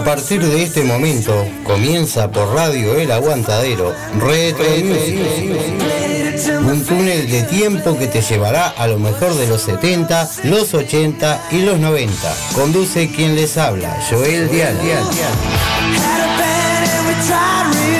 A partir de este momento comienza por Radio El Aguantadero Retro Un túnel de tiempo que te llevará a lo mejor de los 70, los 80 y los 90. Conduce quien les habla, Joel Dial. some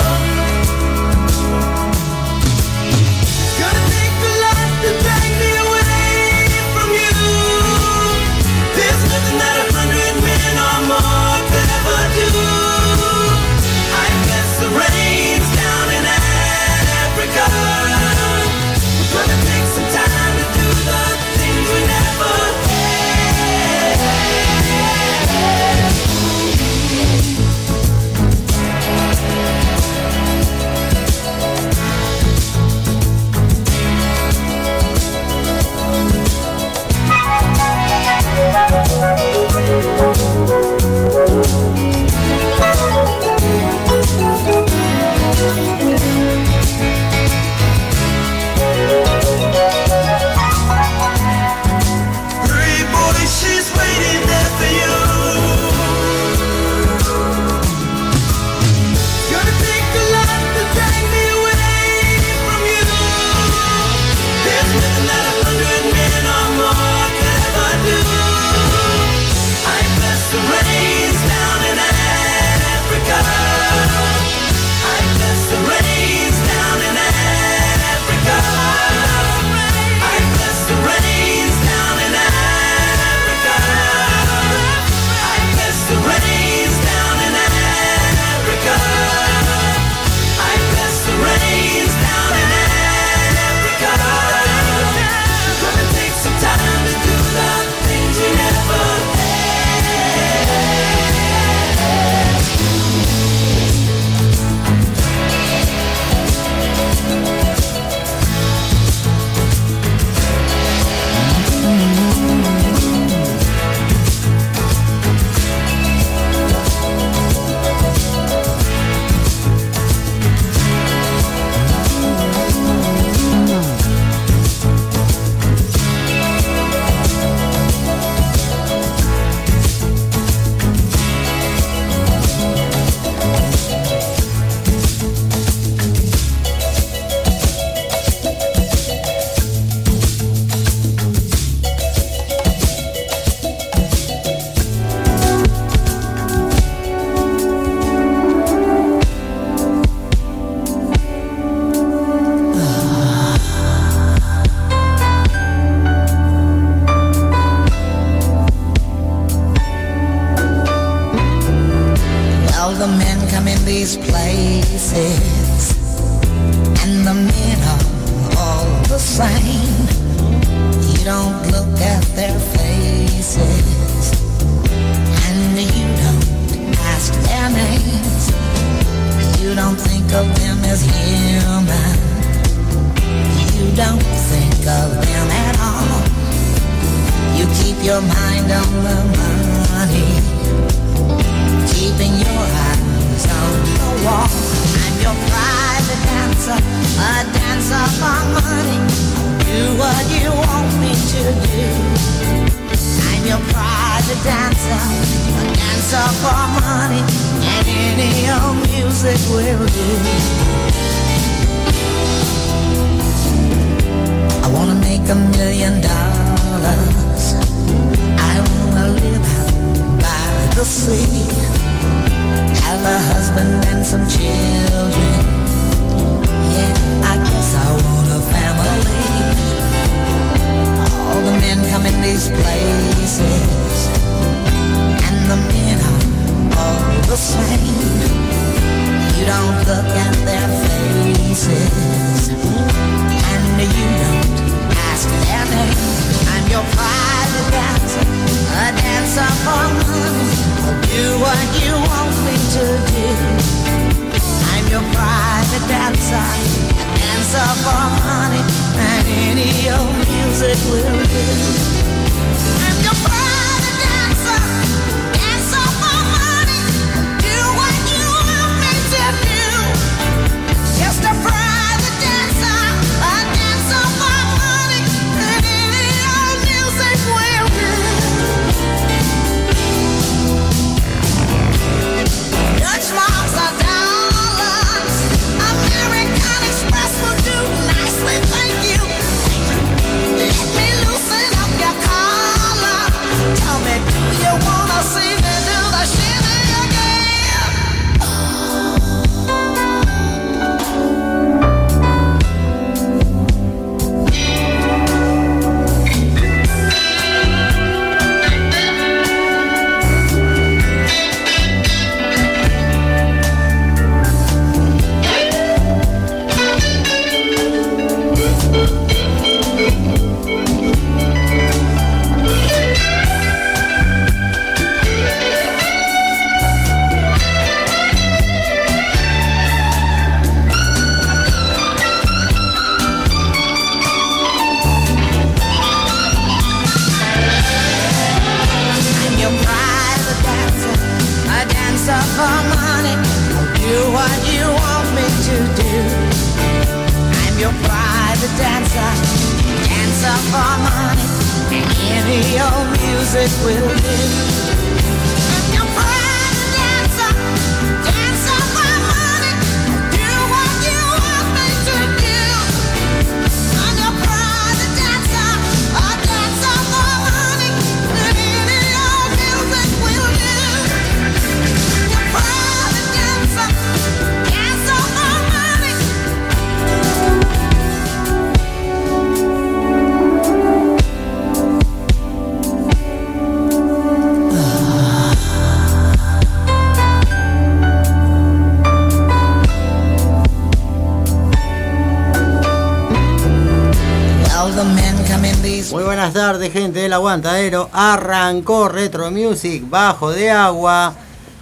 Buenas gente del Aguantadero. Arrancó Retro Music bajo de agua.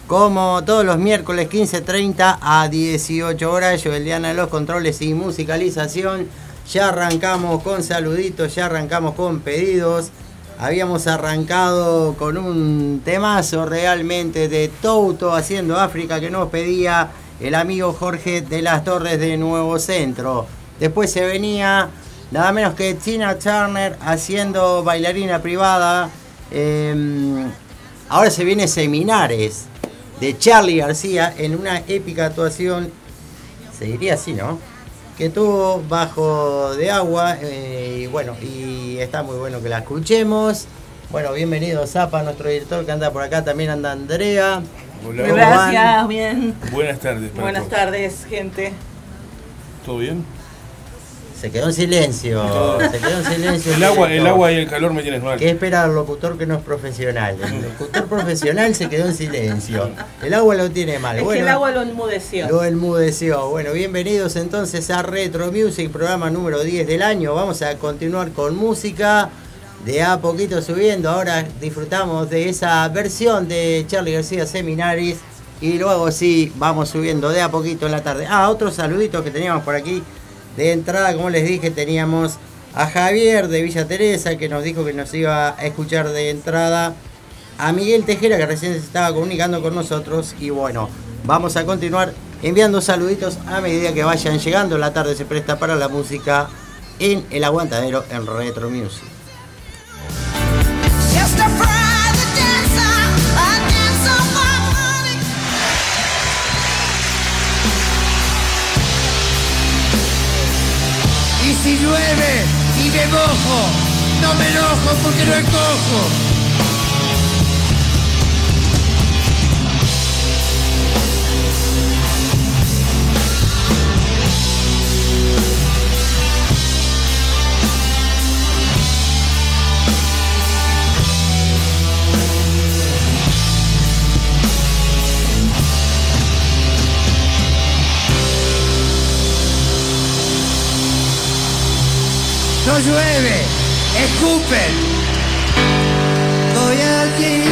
Como todos los miércoles 15.30 a 18 horas, yo, Eliana, los controles y musicalización. Ya arrancamos con saluditos, ya arrancamos con pedidos. Habíamos arrancado con un temazo realmente de Touto haciendo África que nos pedía el amigo Jorge de las Torres de Nuevo Centro. Después se venía nada menos que Tina Turner haciendo bailarina privada. Em, ahora se viene Seminares de Charlie García en una épica actuación, se diría así, ¿no? Que tuvo bajo de agua eh, y bueno, y está muy bueno que la escuchemos. Bueno, bienvenido Zapa, nuestro director que anda por acá, también anda Andrea. Hola. Gracias, bien. Buenas tardes. Buenas tardes, gente. ¿Todo bien? Se quedó en silencio. Se quedó en silencio. El agua, el agua y el calor me tienen mal. ¿Qué espera el locutor que no es profesional? El locutor profesional se quedó en silencio. El agua lo tiene mal. Es que el agua lo enmudeció. lo enmudeció. Bueno, bienvenidos entonces a Retro Music, programa número 10 del año. Vamos a continuar con música de a poquito subiendo. Ahora disfrutamos de esa versión de Charlie García Seminaris. Y luego sí, vamos subiendo de a poquito en la tarde. Ah, otro saludito que teníamos por aquí. De entrada, como les dije, teníamos a Javier de Villa Teresa que nos dijo que nos iba a escuchar de entrada. A Miguel Tejera que recién se estaba comunicando con nosotros. Y bueno, vamos a continuar enviando saluditos a medida que vayan llegando. La tarde se presta para la música en el aguantadero en Retro Music. Si llueve y me mojo, no me enojo porque no escojo. Llueve, escupen. Voy aquí,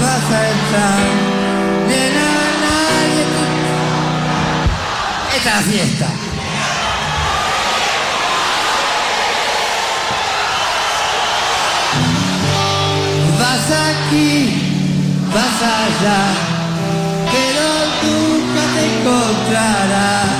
vas a entrar. Nena, nadie Esta es la fiesta. Vas aquí, vas allá, pero nunca te encontrarás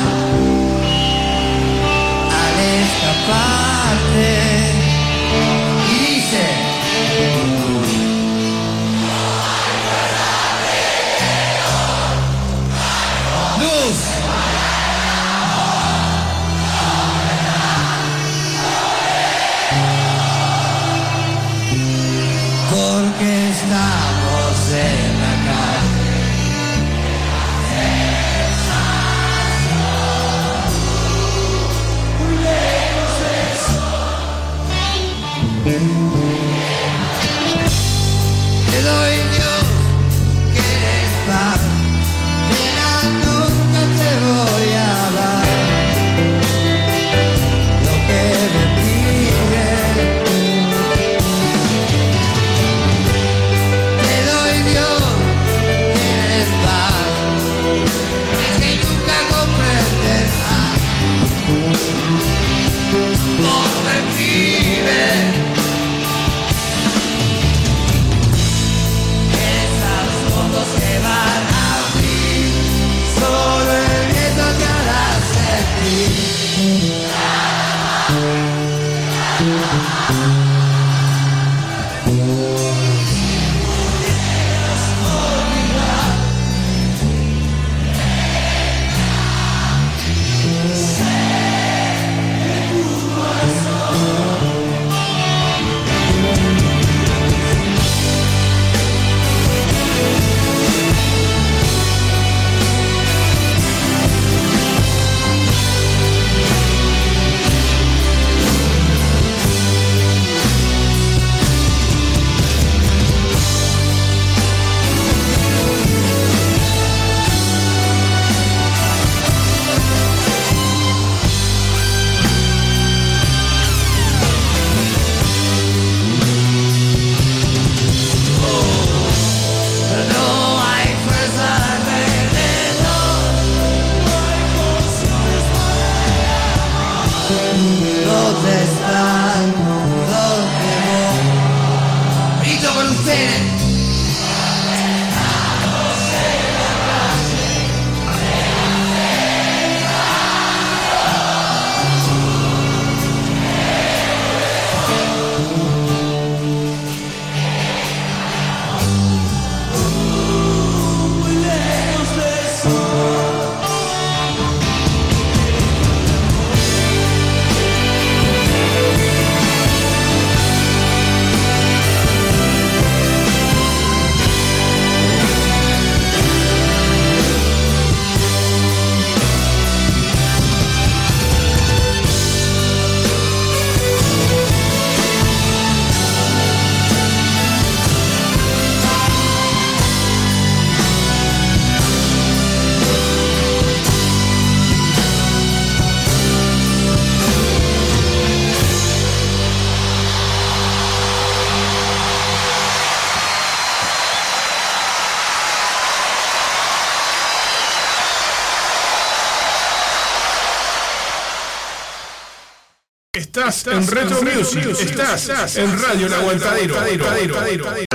Music. Estás en Radio El Aguantadero.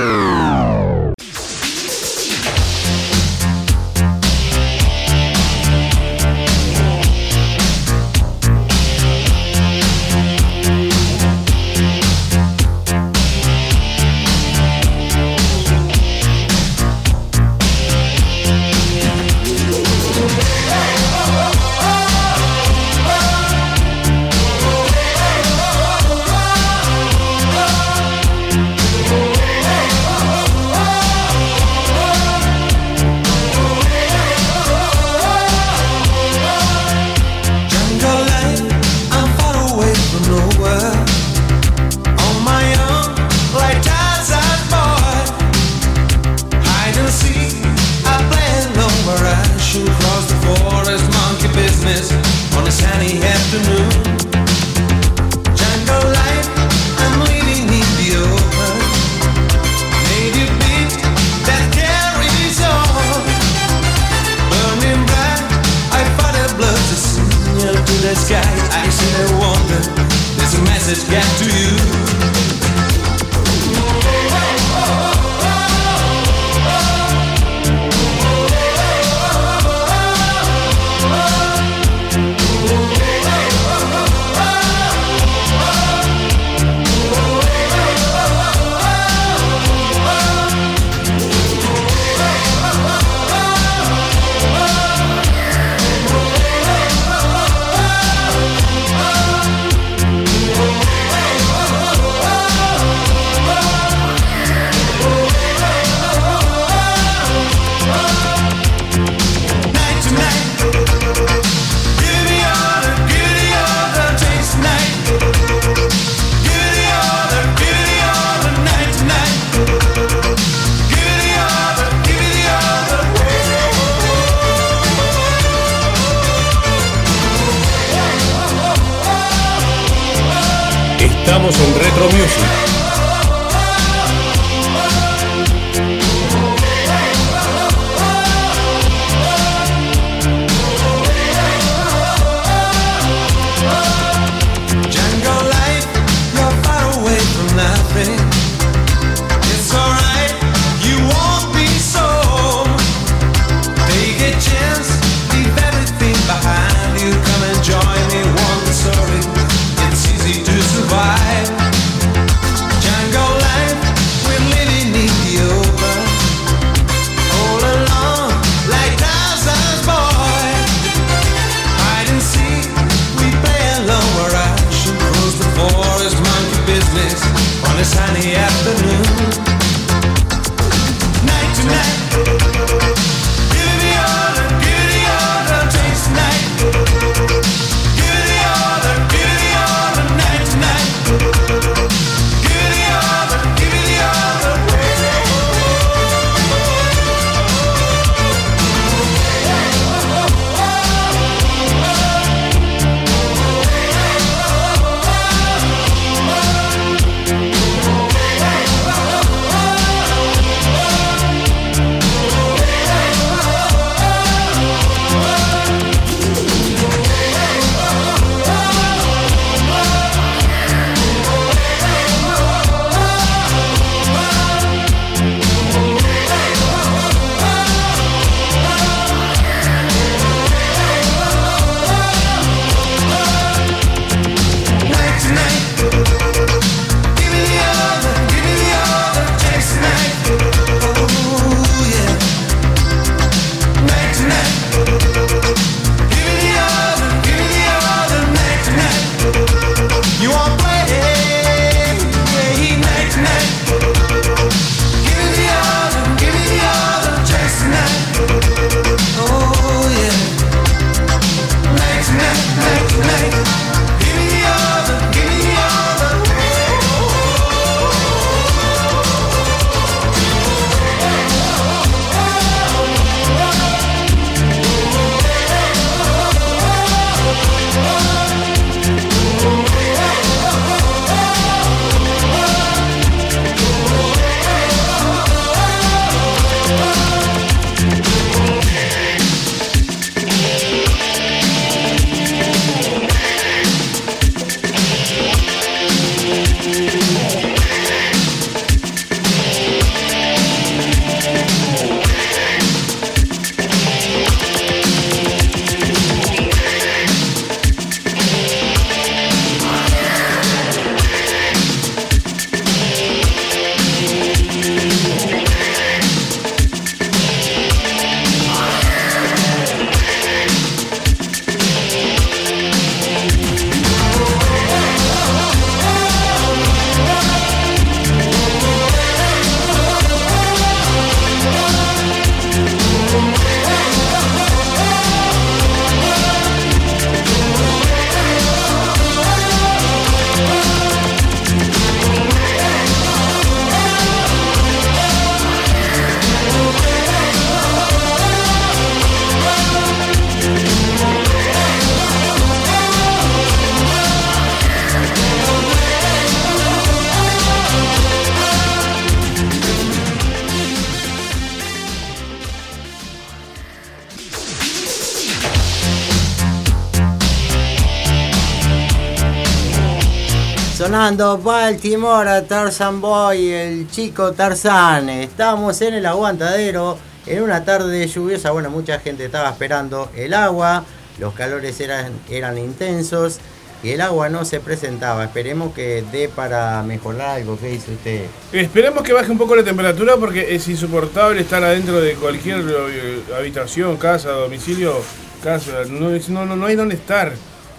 Baltimore, Tarzan Boy, el chico Tarzan. Estamos en el aguantadero en una tarde lluviosa. Bueno, mucha gente estaba esperando el agua. Los calores eran, eran intensos y el agua no se presentaba. Esperemos que dé para mejorar algo. ¿Qué dice usted? Esperemos que baje un poco la temperatura porque es insoportable estar adentro de cualquier eh, habitación, casa, domicilio, casa. No, no, no, hay dónde estar.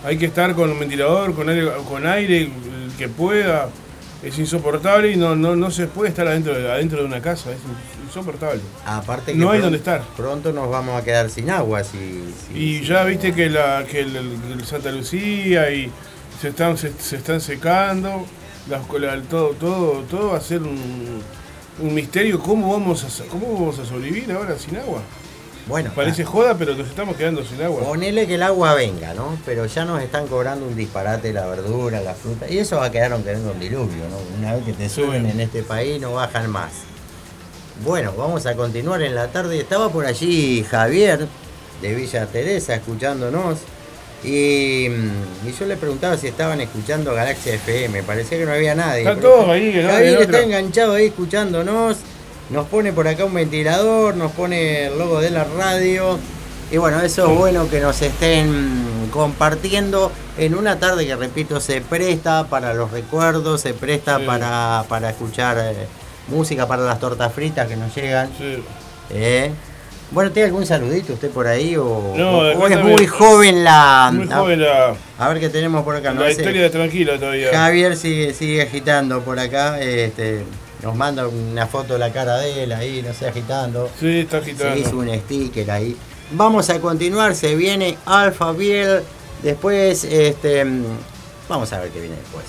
Hay que estar con un ventilador, con aire, con aire que pueda. Es insoportable y no, no, no se puede estar adentro de, adentro de una casa. Es insoportable. Aparte que No hay pron- dónde estar. Pronto nos vamos a quedar sin agua. Si, si- Y ya viste que, la, que el, el Santa Lucía y se están, se, se están secando, las, la- todo, todo, todo va a ser un, un misterio cómo vamos, a, cómo vamos a sobrevivir ahora sin agua. Bueno, Parece joda, pero nos estamos quedando sin agua. Ponele que el agua venga, ¿no? Pero ya nos están cobrando un disparate la verdura, la fruta. Y eso va a quedar aunque venga un diluvio, ¿no? Una vez que te suben en este país no bajan más. Bueno, vamos a continuar en la tarde. Estaba por allí Javier de Villa Teresa escuchándonos. Y, mm, y yo le preguntaba si estaban escuchando Galaxia FM. Parecía que no había nadie. Está todo ahí, ¿no? Javier está enganchado ahí escuchándonos. Nos pone por acá un ventilador, nos pone el logo de la radio. Y bueno, eso es bueno que nos estén compartiendo en una tarde que, repito, se presta para los recuerdos, se presta Sí. para, para escuchar eh, música, para las tortas fritas que nos llegan. Sí. ¿eh? Bueno, ¿tiene algún saludito usted por ahí? ¿O, No, o- es muy joven la... Muy joven la, A, ver qué tenemos por acá. la historia de tranquila todavía. Javier sigue, sigue agitando por acá. Este, nos manda una foto de la cara de él ahí, no sé, agitando. Sí, está Se hizo agitando. un sticker ahí. Vamos a continuar, se viene Alpha Biel. Después, este, mm, vamos a ver qué viene después.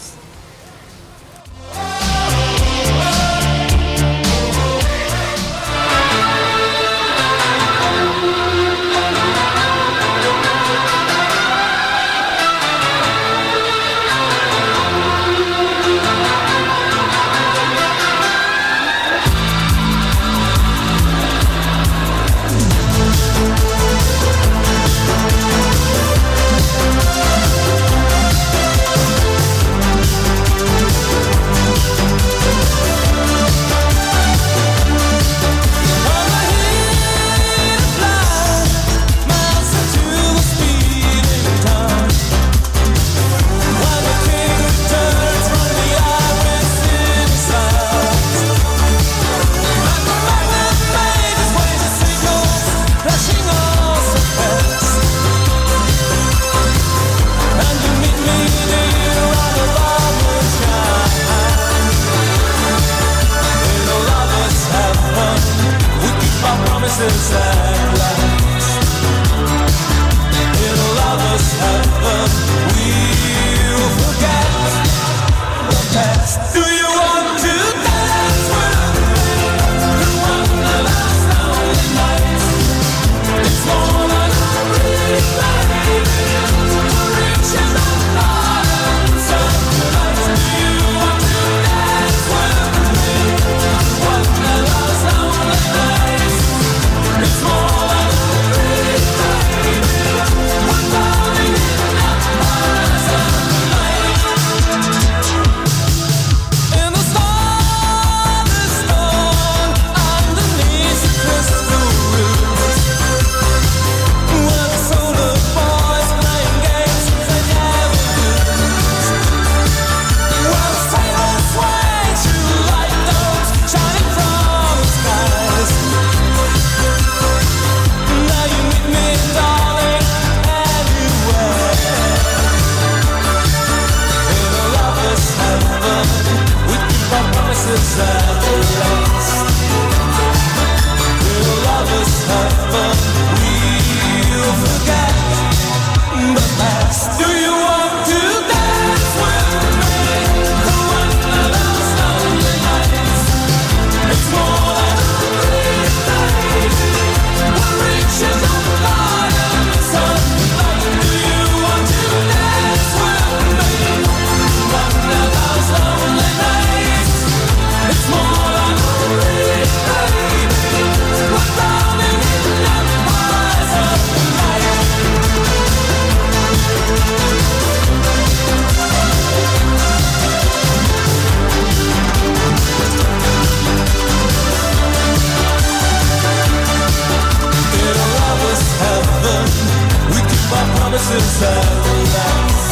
promises that will last.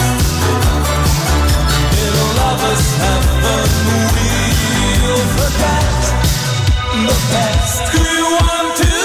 It'll always. We'll forget the past. We want to.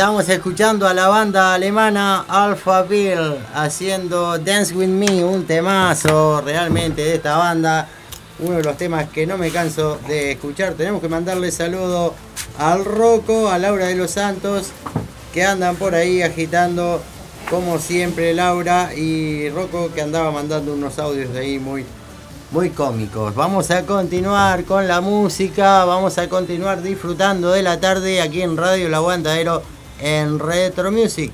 Estábamos escuchando a la banda alemana Alpha Bill haciendo Dance With Me, un temazo realmente de esta banda. Uno de los temas que no me canso de escuchar. Tenemos que mandarle saludo al Rocco, a Laura de los Santos, que andan por ahí agitando como siempre Laura y Rocco que andaba mandando unos audios de ahí muy, muy cómicos. Vamos a continuar con la música, vamos a continuar disfrutando de la tarde aquí en Radio El Aguantadero en Retro Music.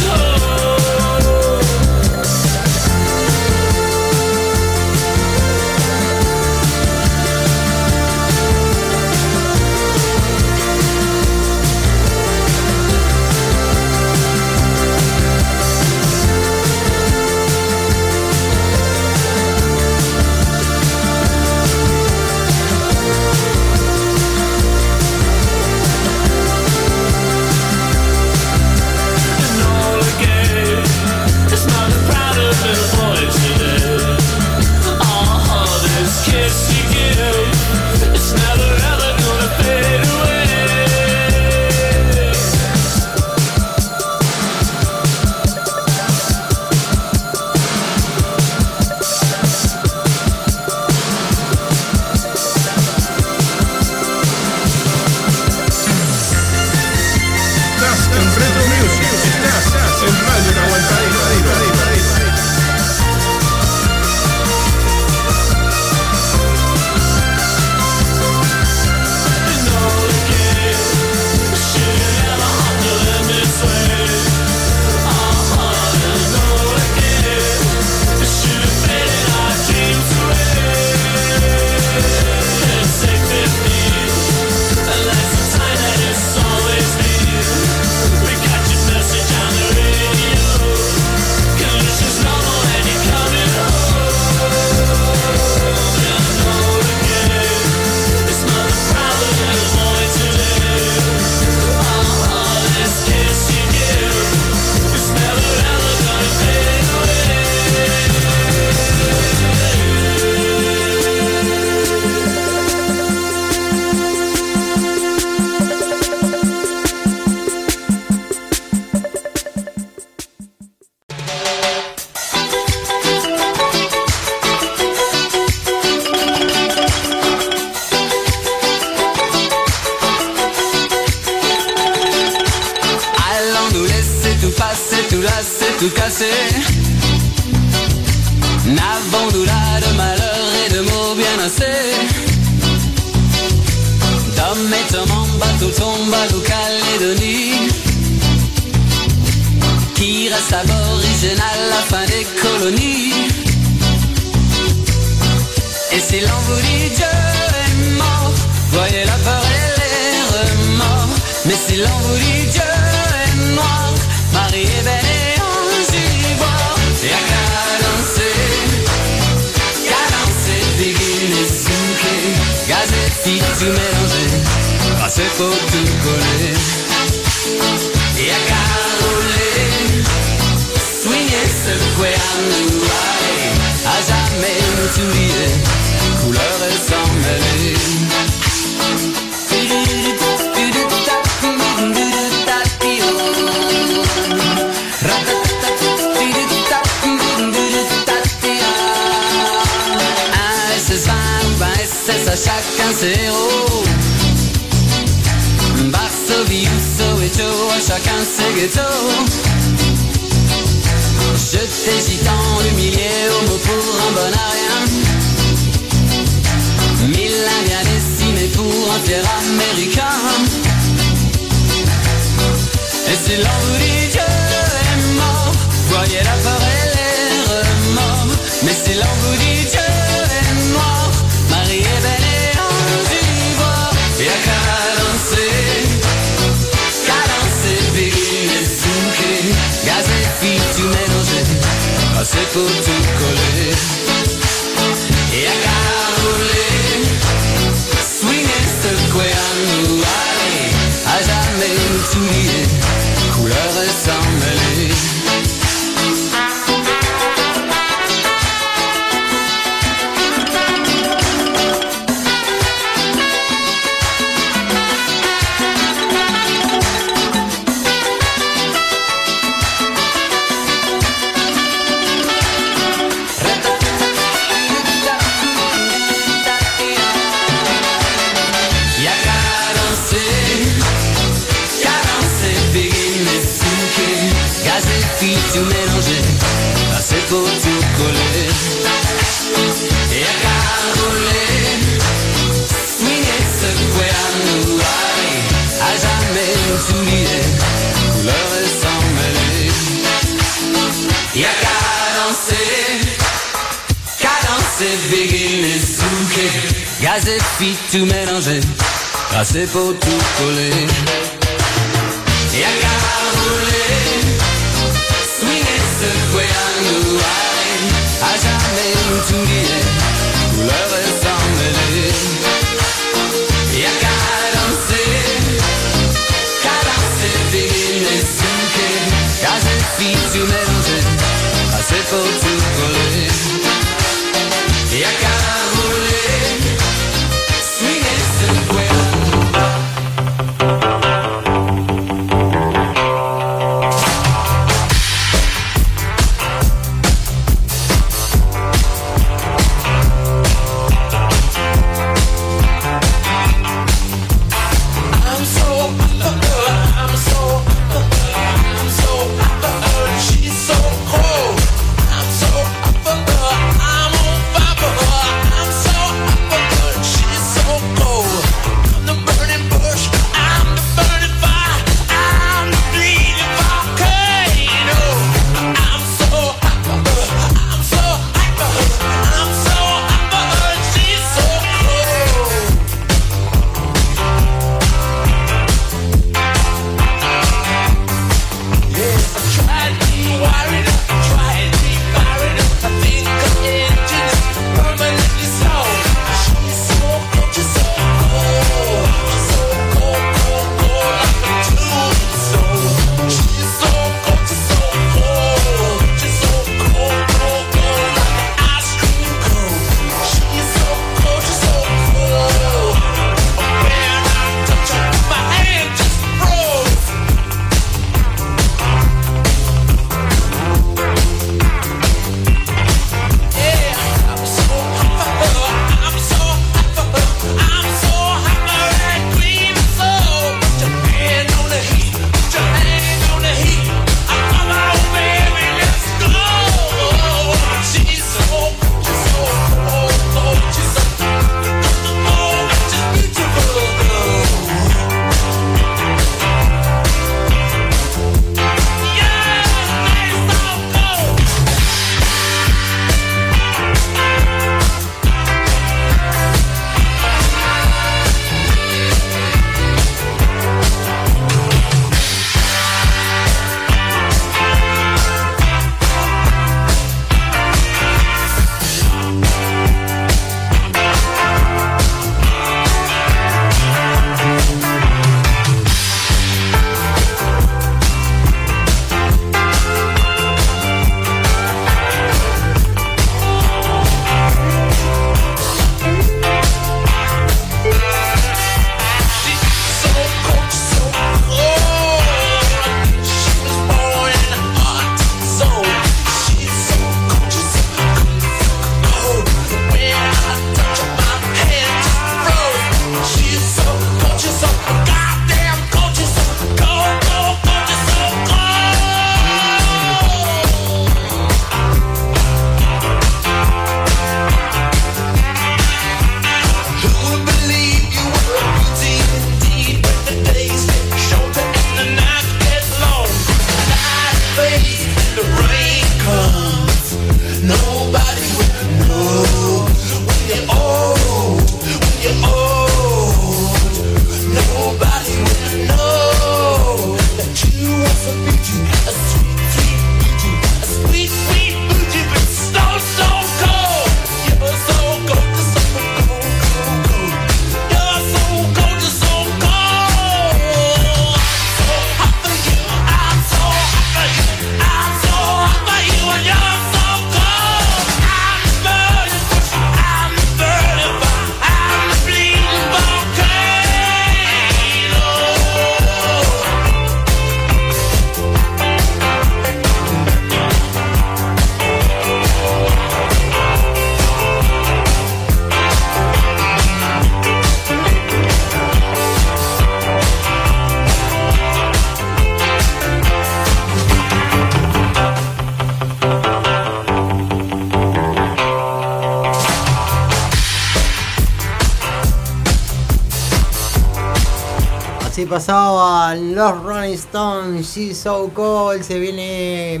Pasaban los Rolling Stones, She's So Cold, se viene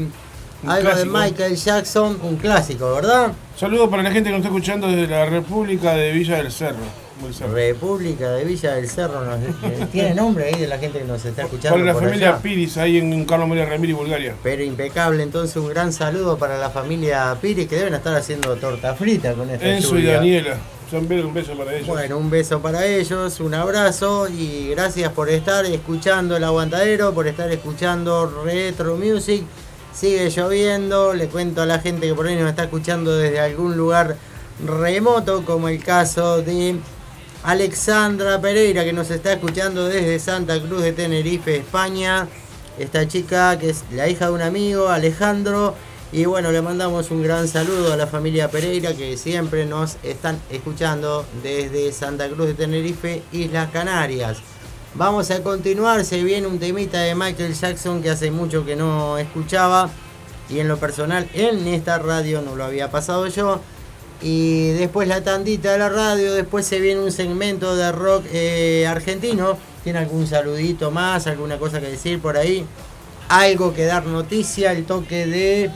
Un algo de. Michael Jackson, un clásico, ¿verdad? Saludos para la gente que nos está escuchando desde la República de Villa del Cerro. Del Cerro. República de Villa del Cerro, nos- eh, tiene nombre ahí de la gente que nos está escuchando. Para la por familia allá. Piris, ahí en Carlos María Ramírez, Bulgaria. Pero impecable, entonces un gran saludo para la familia Piri que deben estar haciendo torta frita con esta Enzo y. Daniela. Un beso para ellos. Bueno, un beso para ellos, un abrazo y gracias por estar escuchando el aguantadero, por estar escuchando Retro Music. Sigue lloviendo, le cuento a la gente que por ahí nos está escuchando desde algún lugar remoto, como el caso de Alexandra Pereira, que nos está escuchando desde Santa Cruz de Tenerife, España. Esta chica que es la hija de un amigo, Alejandro. Y bueno, le mandamos un gran saludo a la familia Pereira que siempre nos están escuchando desde Santa Cruz de Tenerife, Islas Canarias. Vamos a continuar, se viene un temita de Michael Jackson que hace mucho que no escuchaba y en lo personal en esta radio no lo había pasado yo. Y después la tandita de la radio, después se viene un segmento de rock eh, argentino. ¿Tiene algún saludito más, alguna cosa que decir por ahí? Algo que dar noticia, el toque de...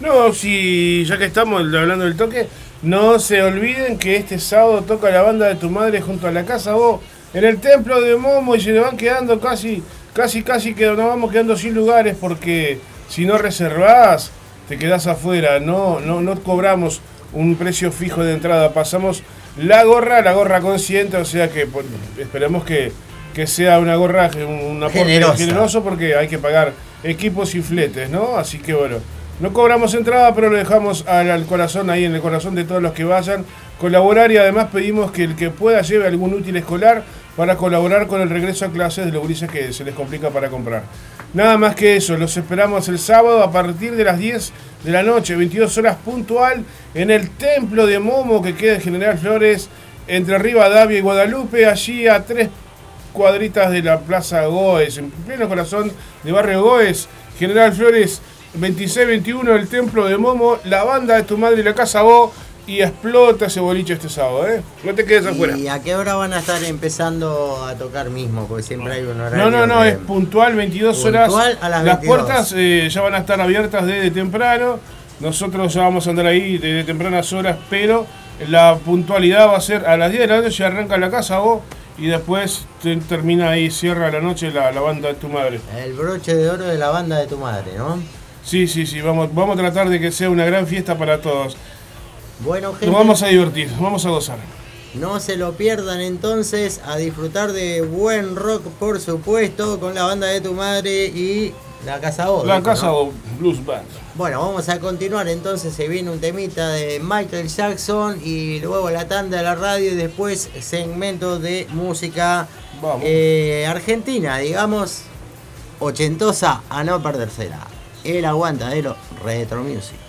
No, si ya que estamos hablando del toque, no se olviden que este sábado toca la banda de tu madre junto a la casa vos en el templo de Momo y se le van quedando casi, casi, casi que nos vamos quedando sin lugares porque si no reservás te quedás afuera, no, no, no cobramos un precio fijo de entrada, pasamos la gorra, la gorra consciente, o sea que pues, esperemos que, que sea una gorra, un aporte Generosa. generoso porque hay que pagar equipos y fletes, ¿no? Así que bueno, no cobramos entrada, pero lo dejamos al, corazón, ahí en el corazón de todos los que vayan, colaborar y además pedimos que el que pueda lleve algún útil escolar para colaborar con el regreso a clases de los gurises que se les complica para comprar. Nada más que eso, los esperamos el sábado a partir de las 10 de la noche, 22 horas puntual, en el templo de Momo que queda en General Flores, entre Rivadavia y Guadalupe, allí a tres cuadritas de la Plaza Goes, en pleno corazón de Barrio Goes, General Flores 26-21, el templo de Momo, la banda de tu madre y la casa Go, y explota ese boliche este sábado, ¿eh? No te quedes afuera. ¿Y a qué hora van a estar empezando a tocar mismo? Porque siempre hay un horario. No, no, no, es puntual, 22 Puntual horas. a las las 22. puertas eh, ya van a estar abiertas desde temprano. Nosotros ya vamos a andar ahí desde tempranas horas, pero la puntualidad va a ser a las 10 de la noche, arranca la casa vos y después te- termina ahí, cierra la noche la, la banda de tu madre. El broche de oro de la banda de tu madre, ¿no? Sí, sí, sí, vamos, vamos a tratar de que sea una gran fiesta para todos. Bueno, gente. Nos vamos a divertir, vamos a gozar. No se lo pierdan entonces a disfrutar de buen rock, por supuesto, con la banda de tu madre y la Casa Odo. La casa Blues Band. Bueno, vamos a continuar entonces. Se viene un temita de Michael Jackson y luego la tanda de la radio y después segmento de música eh, argentina, digamos, ochentosa a no perdérsela. El aguantadero Retro Music.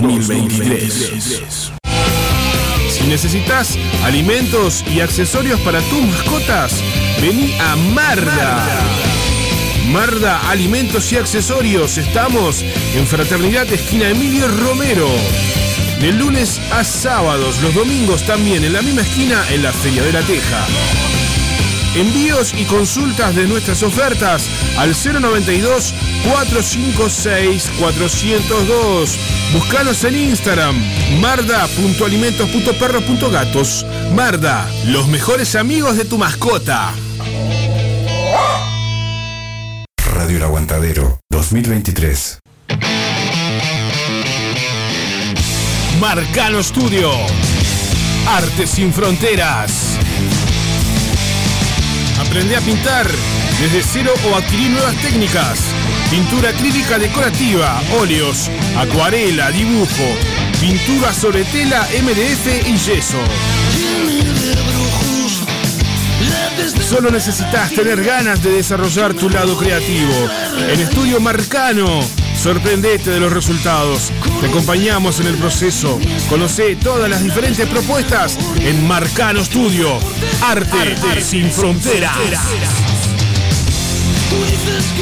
2023. Si necesitas alimentos y accesorios para tus mascotas, vení a Marda. Marda Alimentos y Accesorios. Estamos en Fraternidad Esquina Emilio Romero. De lunes a sábados, los domingos también en la misma esquina en la Feria de la Teja. Envíos y consultas de nuestras ofertas al 092 456 402. Búscanos en Instagram marda.alimentos.perros.gatos. Marda, los mejores amigos de tu mascota. Radio El Aguantadero 2023. Marcano Studio. Arte sin fronteras. Aprende a pintar desde cero o adquirir nuevas técnicas. Pintura acrílica decorativa, óleos, acuarela, dibujo, pintura sobre tela, MDF y yeso. Solo necesitas tener ganas de desarrollar tu lado creativo. En Estudio Marcano, sorprendete de los resultados. Te acompañamos en el proceso. Conoce todas las diferentes propuestas en Marcano Studio. Arte, sin fronteras.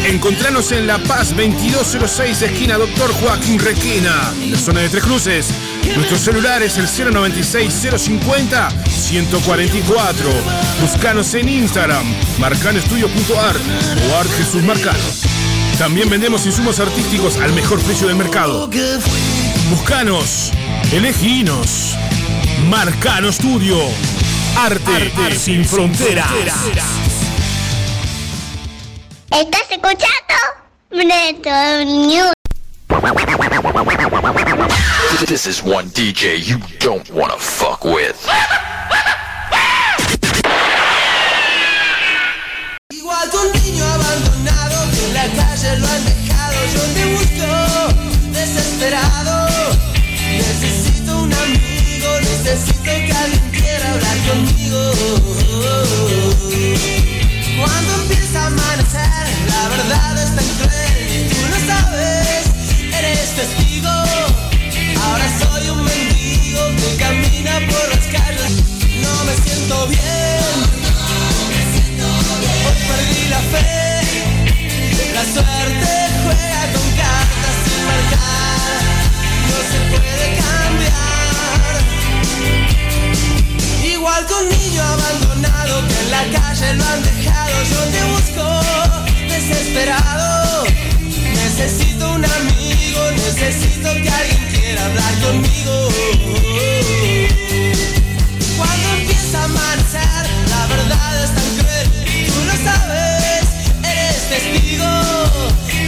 Encontranos en La Paz 2206, esquina Doctor Joaquín Requena, en la zona de Tres Cruces. Nuestro celular es el 096-050-144. Buscanos en Instagram, marcanestudio.art o Art Jesús Marcano. También vendemos insumos artísticos al mejor precio del mercado. Buscanos, eleginos. Marcano Studio. Arte, sin fronteras. ¿Estás escuchando? Neto News. This is one DJ you don't wanna fuck with. Igual que un niño abandonado que en la calle lo han dejado, yo te busco desesperado. Necesito un amigo, necesito que alguien quiera hablar conmigo. Cuando amanecer, la verdad es tan cruel y tú lo sabes, eres testigo. Ahora soy un mendigo que camina por las calles, no me siento bien. Hoy perdí la fe, la suerte juega con cartas sin marcar, no se puede cambiar. Un niño abandonado que en la calle lo han dejado, yo te busco desesperado. Necesito un amigo, necesito que alguien quiera hablar conmigo. Cuando empieza a amanecer, la verdad es tan cruel, tú lo sabes, eres testigo.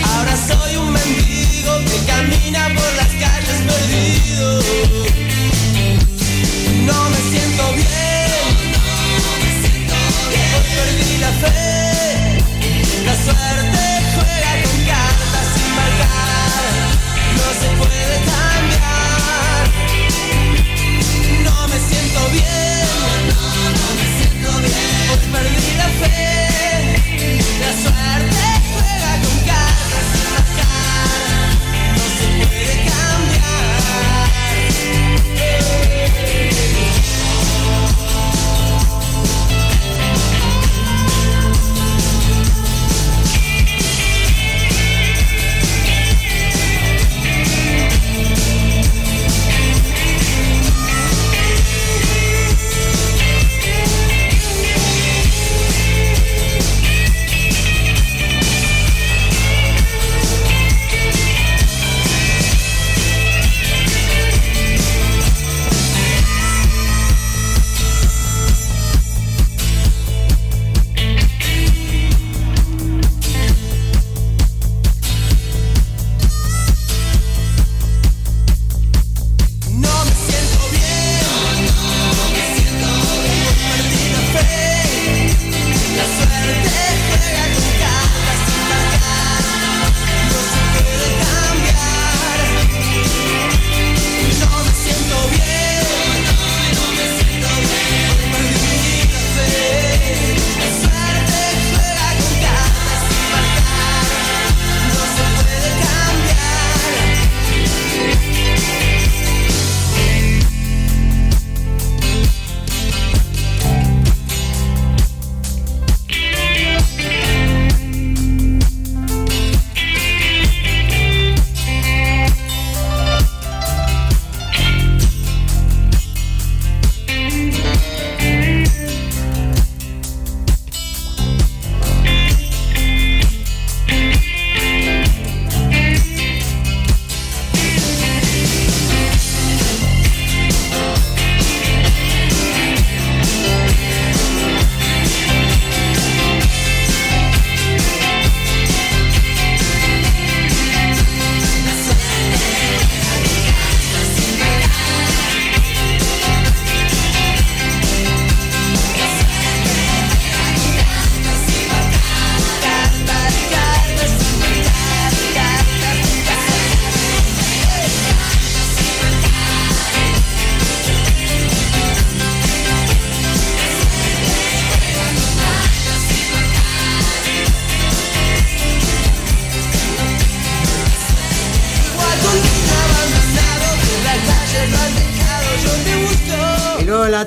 Ahora soy un mendigo que camina por las calles perdido. No me siento bien, perdí la fe, la suerte juega con cartas sin marcar, no se puede cambiar. No me siento bien, no me siento bien. Hoy perdí la fe, la suerte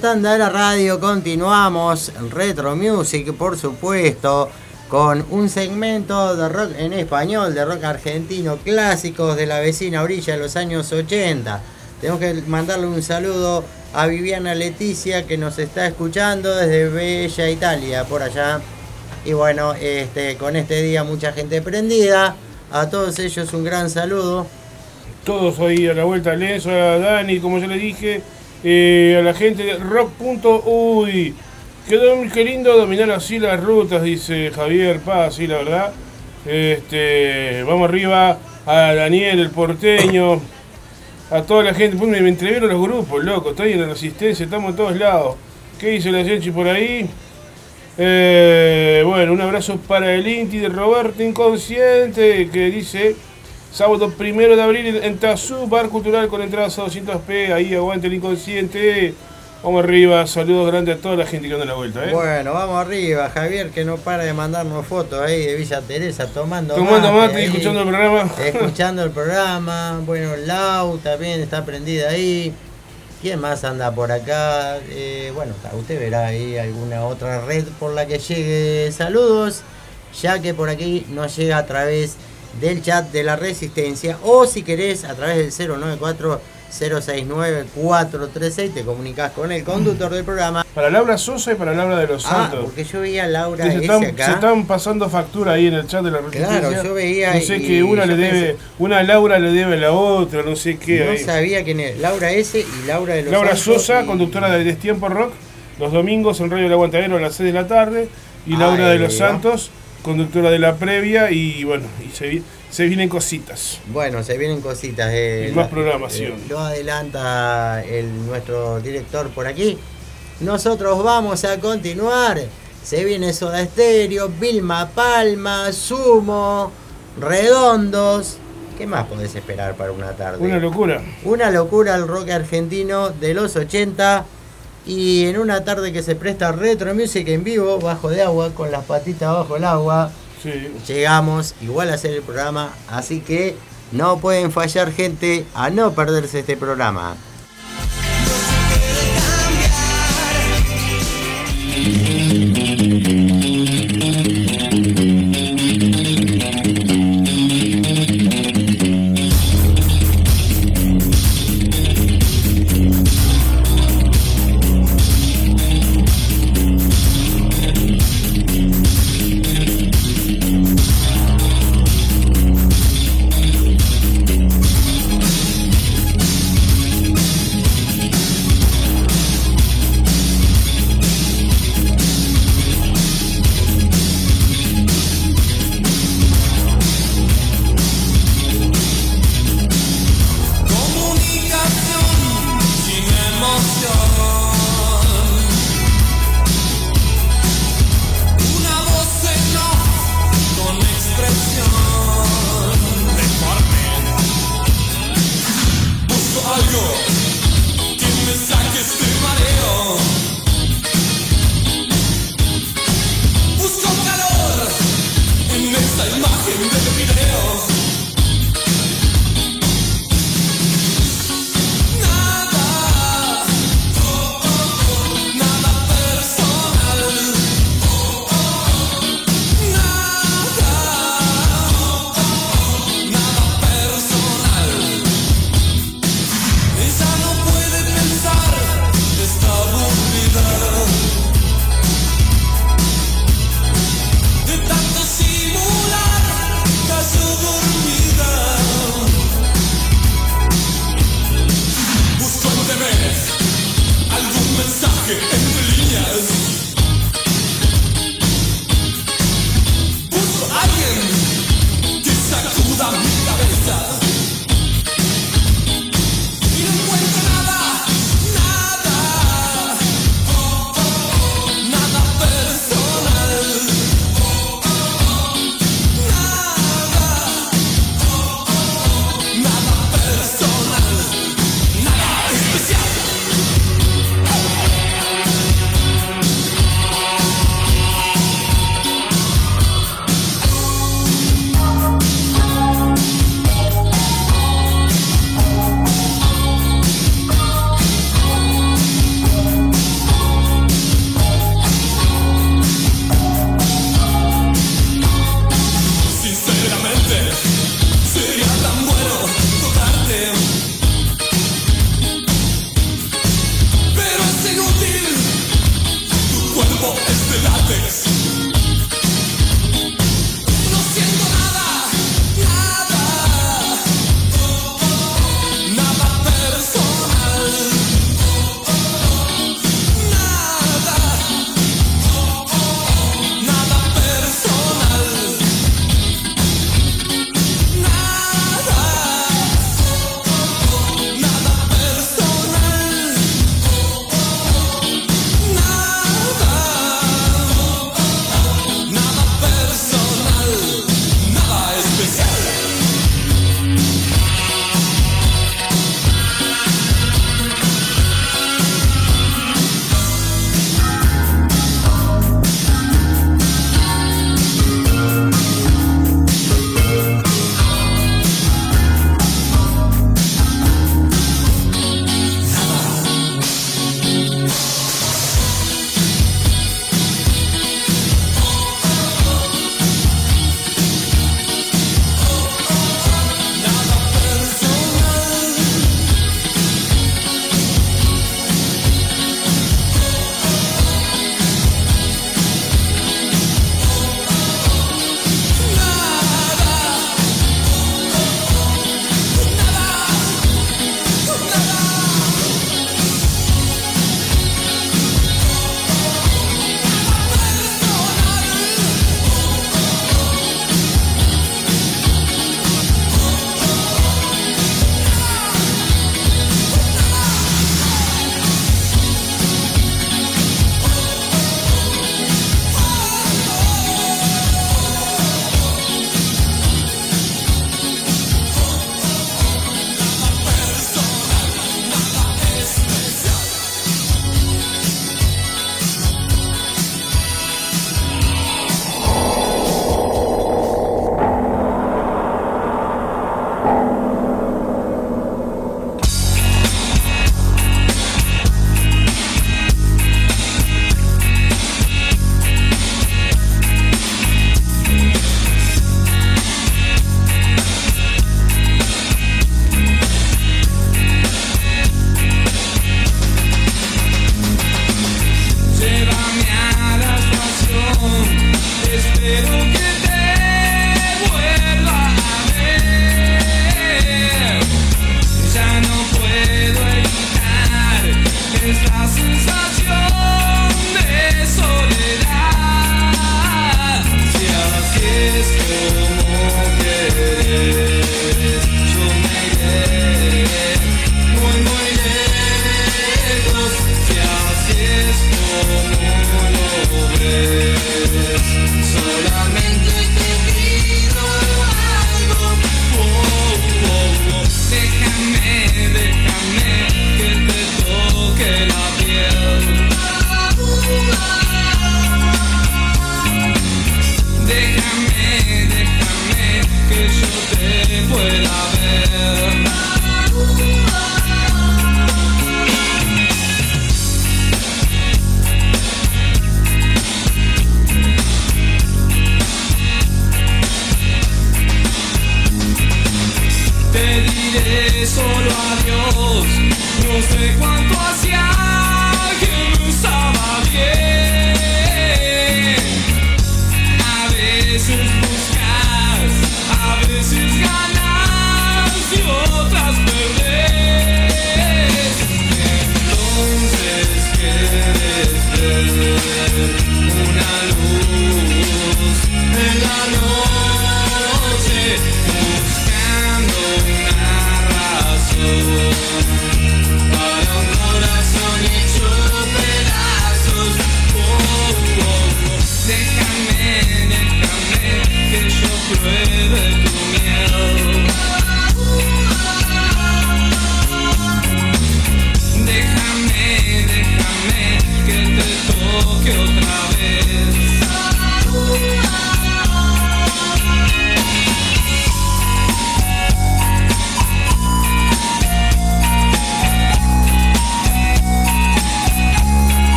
tanda de la radio continuamos Retro Music, por supuesto, con un segmento de rock en español, de rock argentino, clásicos de la vecina orilla de los años 80. Tenemos que mandarle un saludo a Viviana Leticia que nos está escuchando desde Bella Italia, por allá. Y bueno, este, con este día mucha gente prendida. A todos ellos un gran saludo. Todos ahí a la vuelta, Les, a Dani, como ya le dije, eh, a la gente de rock.uy. Quedó qué lindo dominar así las rutas, dice Javier Paz, sí, la verdad. Este, vamos arriba a Daniel, el porteño, a toda la gente. Me, entrevieron los grupos, loco, estoy en la resistencia, estamos en todos lados. ¿Qué dice la Genchi por ahí? Eh, bueno, un abrazo para el Inti de Roberto Inconsciente, que dice sábado primero de abril en Tazú, bar cultural con entradas a 200p, ahí aguante el inconsciente. Vamos arriba, saludos grandes a toda la gente que anda en la vuelta, ¿eh? Bueno, vamos arriba, Javier, que no para de mandarnos fotos ahí de Villa Teresa tomando Tomando mate y ahí, escuchando el programa. Escuchando el programa. Bueno, Lau también está prendida ahí. ¿Quién más anda por acá? Eh, bueno, usted verá ahí alguna otra red por la que llegue saludos, ya que por aquí nos llega a través del chat de la Resistencia o si querés a través del 094 069 436 te comunicas con el conductor del programa. Para Laura Sosa y para Laura de los Ah, Santos. porque yo veía a Laura se, están, acá. se están pasando factura ahí en el chat de la resistencia. Claro, yo veía No sé y que una le debe, pensé- una Laura le debe a la otra, no sé qué. No ahí. sabía quién era. Laura S y Laura de los Laura Santos Sosa, y- conductora de Destiempo Rock, los domingos en Radio El Aguantadero a las 6 de la tarde. Y Laura de los va. Conductora de la previa. Y bueno, y se, vi- se vienen cositas. Bueno, se vienen cositas. eh, Y más la- programación. eh, lo adelanta el, nuestro director por aquí. Nosotros vamos a continuar. Se viene Soda Stereo, Vilma Palma, Sumo, Redondos. ¿Qué más podés esperar para una tarde? Una locura. Una locura el rock argentino de los 80 y en una tarde que se presta retro music en vivo, bajo de agua, con las patitas bajo el agua. Sí. Llegamos igual a hacer el programa, así que no pueden fallar gente a no perderse este programa.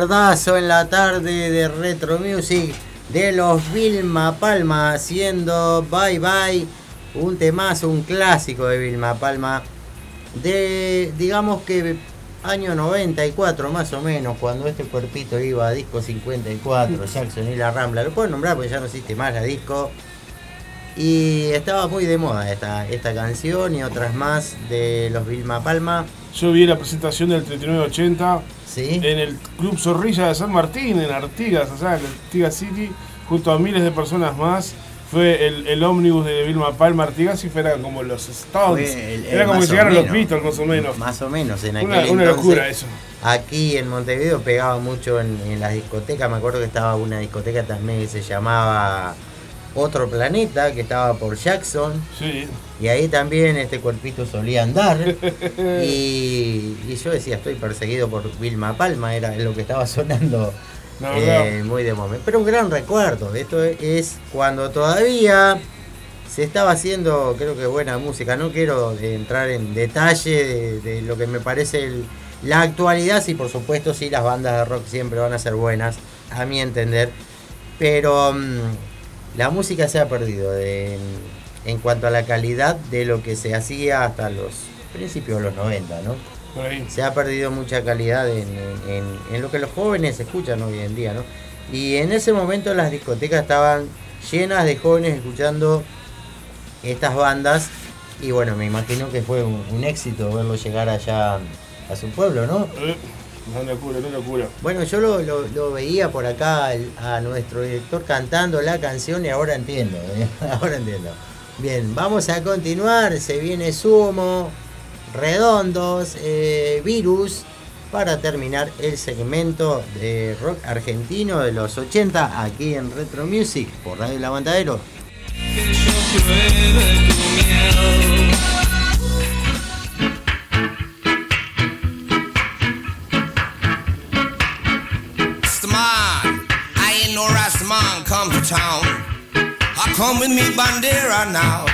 en la tarde de Retro Music de los Vilma Palma haciendo Bye Bye, un temazo, un clásico de Vilma Palma de digamos que año 94 más o menos, cuando este cuerpito iba a disco 54, mm. Jackson y la Rambla, lo puedo nombrar porque ya no existe más la disco. Y estaba muy de moda esta, esta canción y otras más de los Vilma Palma. Yo vi la presentación del 3980 en el Club Zorrilla de San Martín, en Artigas, allá en Artigas City, junto a miles de personas más. Fue el, el ómnibus de Vilma Palma Artigas y fueran como los Stones. El, Era como que llegaron los Beatles, más o menos. Más o menos, en aquel Una, una locura eso. Aquí en Montevideo pegaba mucho en, en las discotecas. Me acuerdo que estaba una discoteca también que se llamaba otro Planeta, que estaba por Jackson. Sí. Y ahí también este cuerpito solía andar. y, y yo decía, estoy perseguido por Vilma Palma, era lo que estaba sonando No, eh, muy de momento. Pero un gran recuerdo. Esto es cuando todavía se estaba haciendo, creo que buena música. No quiero entrar en detalle de, de lo que me parece el- la actualidad. Sí, por supuesto, sí, las bandas de rock siempre van a ser buenas, a mi entender. Pero mm, la música se ha perdido de- en, cuanto a la calidad de lo que se hacía hasta los principios de los 90, ¿no? Por ahí. se ha perdido mucha calidad en, en- en lo que los jóvenes escuchan hoy en día, ¿no? Y en ese momento las discotecas estaban llenas de jóvenes escuchando estas bandas y bueno, me imagino que fue un, un éxito verlo llegar allá a su pueblo, ¿no? Una locura, una locura. Bueno, yo lo, lo- lo veía por acá al- a nuestro director cantando la canción y ahora entiendo, ¿eh? ahora entiendo. Bien, vamos a continuar, se viene Sumo, Redondos, eh, Virus, para terminar el segmento de rock argentino de los 80 aquí en Retro Music por Radio El Aguantadero. Town. I come with me bandera now.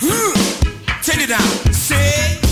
Hmm, Take it down, say.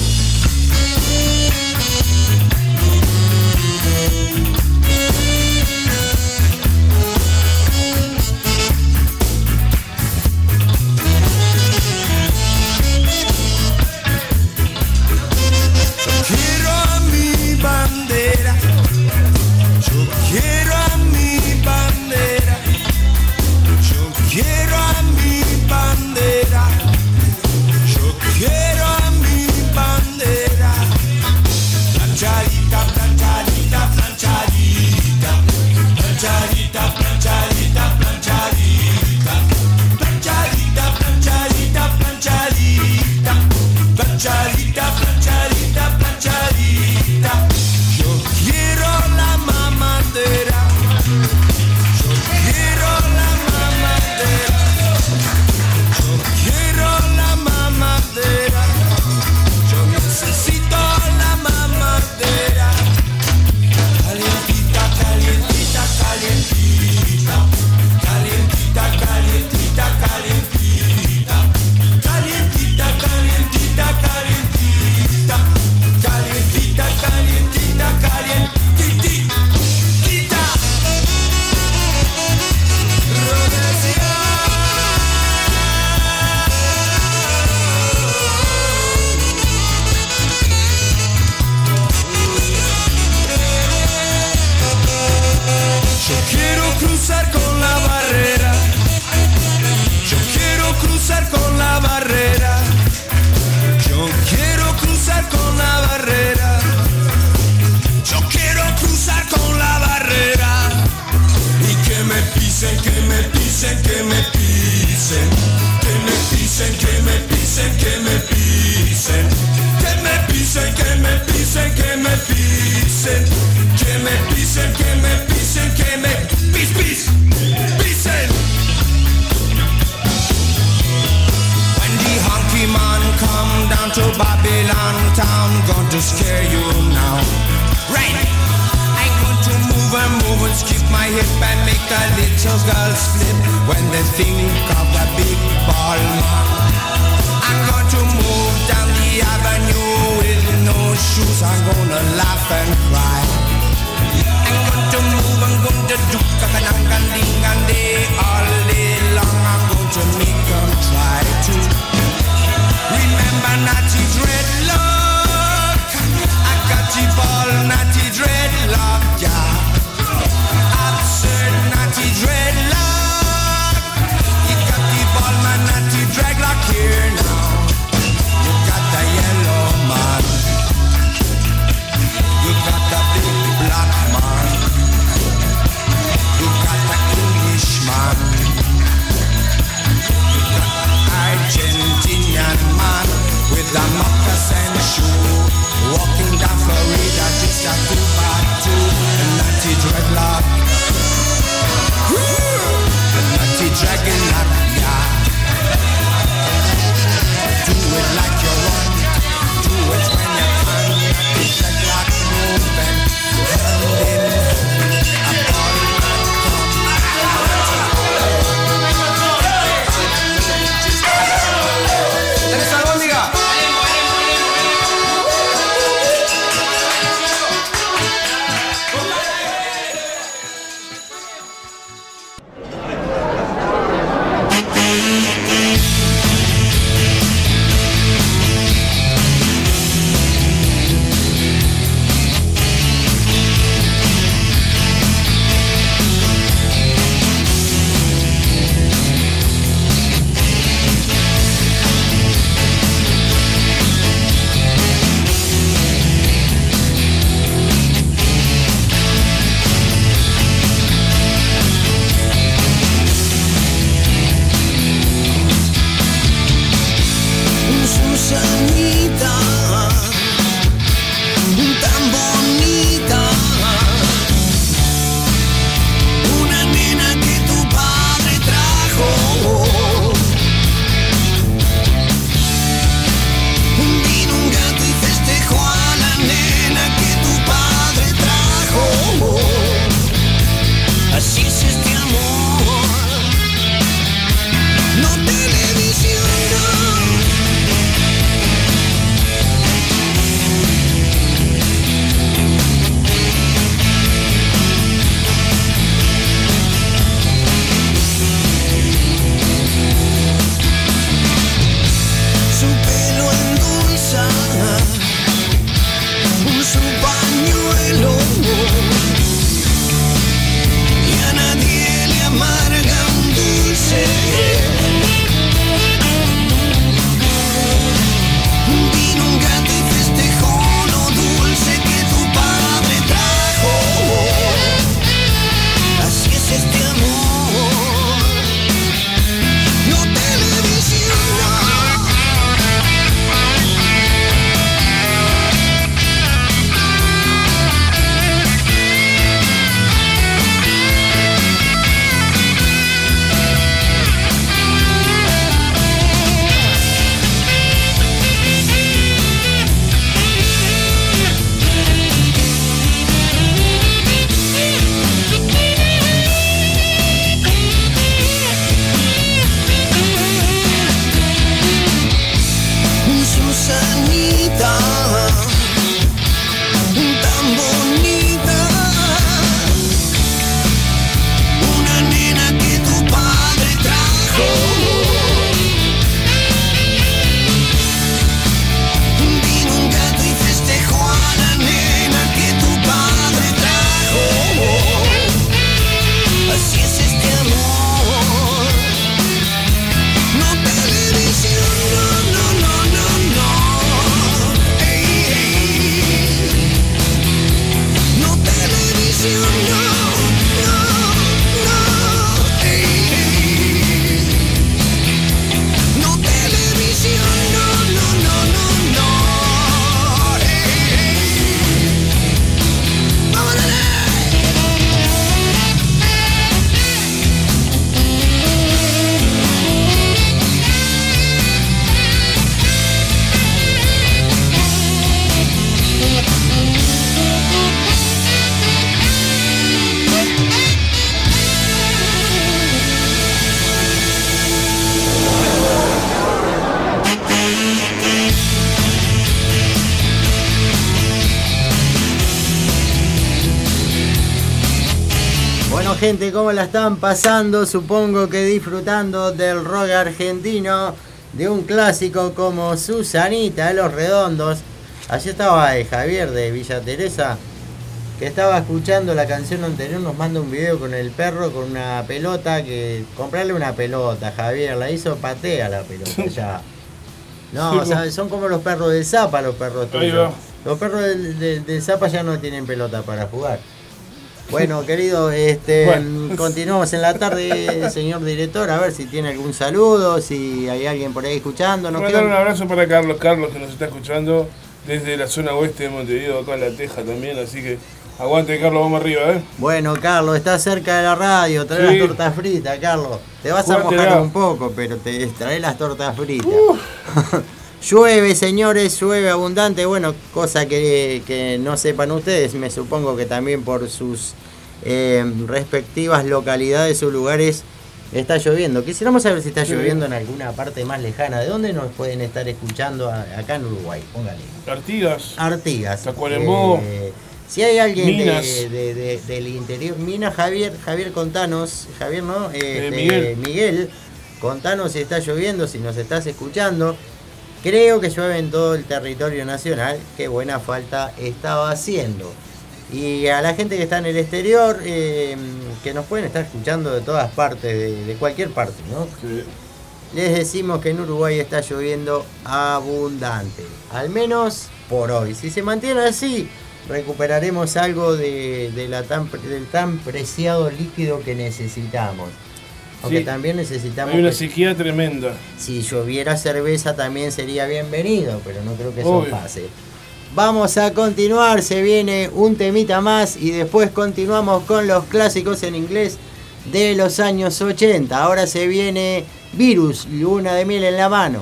¿Cómo la están pasando? Supongo que disfrutando del rock argentino, de un clásico como Susanita de los Redondos. Allí estaba Javier de Villa Teresa, que estaba escuchando la canción anterior, nos manda un video con el perro con una pelota, que comprarle una pelota, Javier, la hizo patea la pelota ya. No, sea, son como los perros del Zapa, los perros tuyos. Los perros del, del- del Zapa ya no tienen pelota para jugar. Bueno, querido, este, Bueno. continuamos en la tarde, señor director, a ver si tiene algún saludo, si hay alguien por ahí escuchando. Nos Mandar un abrazo para Carlos Carlos que nos está escuchando desde la zona oeste de Montevideo, acá en La Teja también, así que aguante Carlos, vamos arriba, ¿eh? Bueno, Carlos, estás cerca de la radio, trae Sí. las tortas fritas, Carlos. Te vas a mojar un poco, pero te trae las tortas fritas. llueve, señores, llueve abundante. Bueno, cosa que, que no sepan ustedes, me supongo que también por sus eh, respectivas localidades o lugares está lloviendo. Quisiéramos saber si está lloviendo en alguna parte más lejana. ¿De dónde nos pueden estar escuchando a- acá en Uruguay? Póngale. Artigas, Artigas. Tacuarembó. Eh, si hay alguien de- Minas. de- de- del interior, Minas, Javier, Javier, contanos, Javier, ¿no? Este, Miguel. Miguel, contanos si está lloviendo, si nos estás escuchando. Creo que llueve en todo el territorio nacional, qué buena falta estaba haciendo. Y a la gente que está en el exterior, eh, que nos pueden estar escuchando de todas partes, de, de cualquier parte, ¿no? Sí. Les decimos que en Uruguay está lloviendo abundante, al menos por hoy. Si se mantiene así, recuperaremos algo de, de la tan, pre- del tan preciado líquido que necesitamos. Aunque Sí. también necesitamos Hay una que- sequía tremenda. si lloviera cerveza también sería bienvenido, pero no creo que eso Obvio. pase. Vamos a continuar, se viene un temita más y después continuamos con los clásicos en inglés de los años 80. Ahora se viene Virus, Luna de Miel en la mano.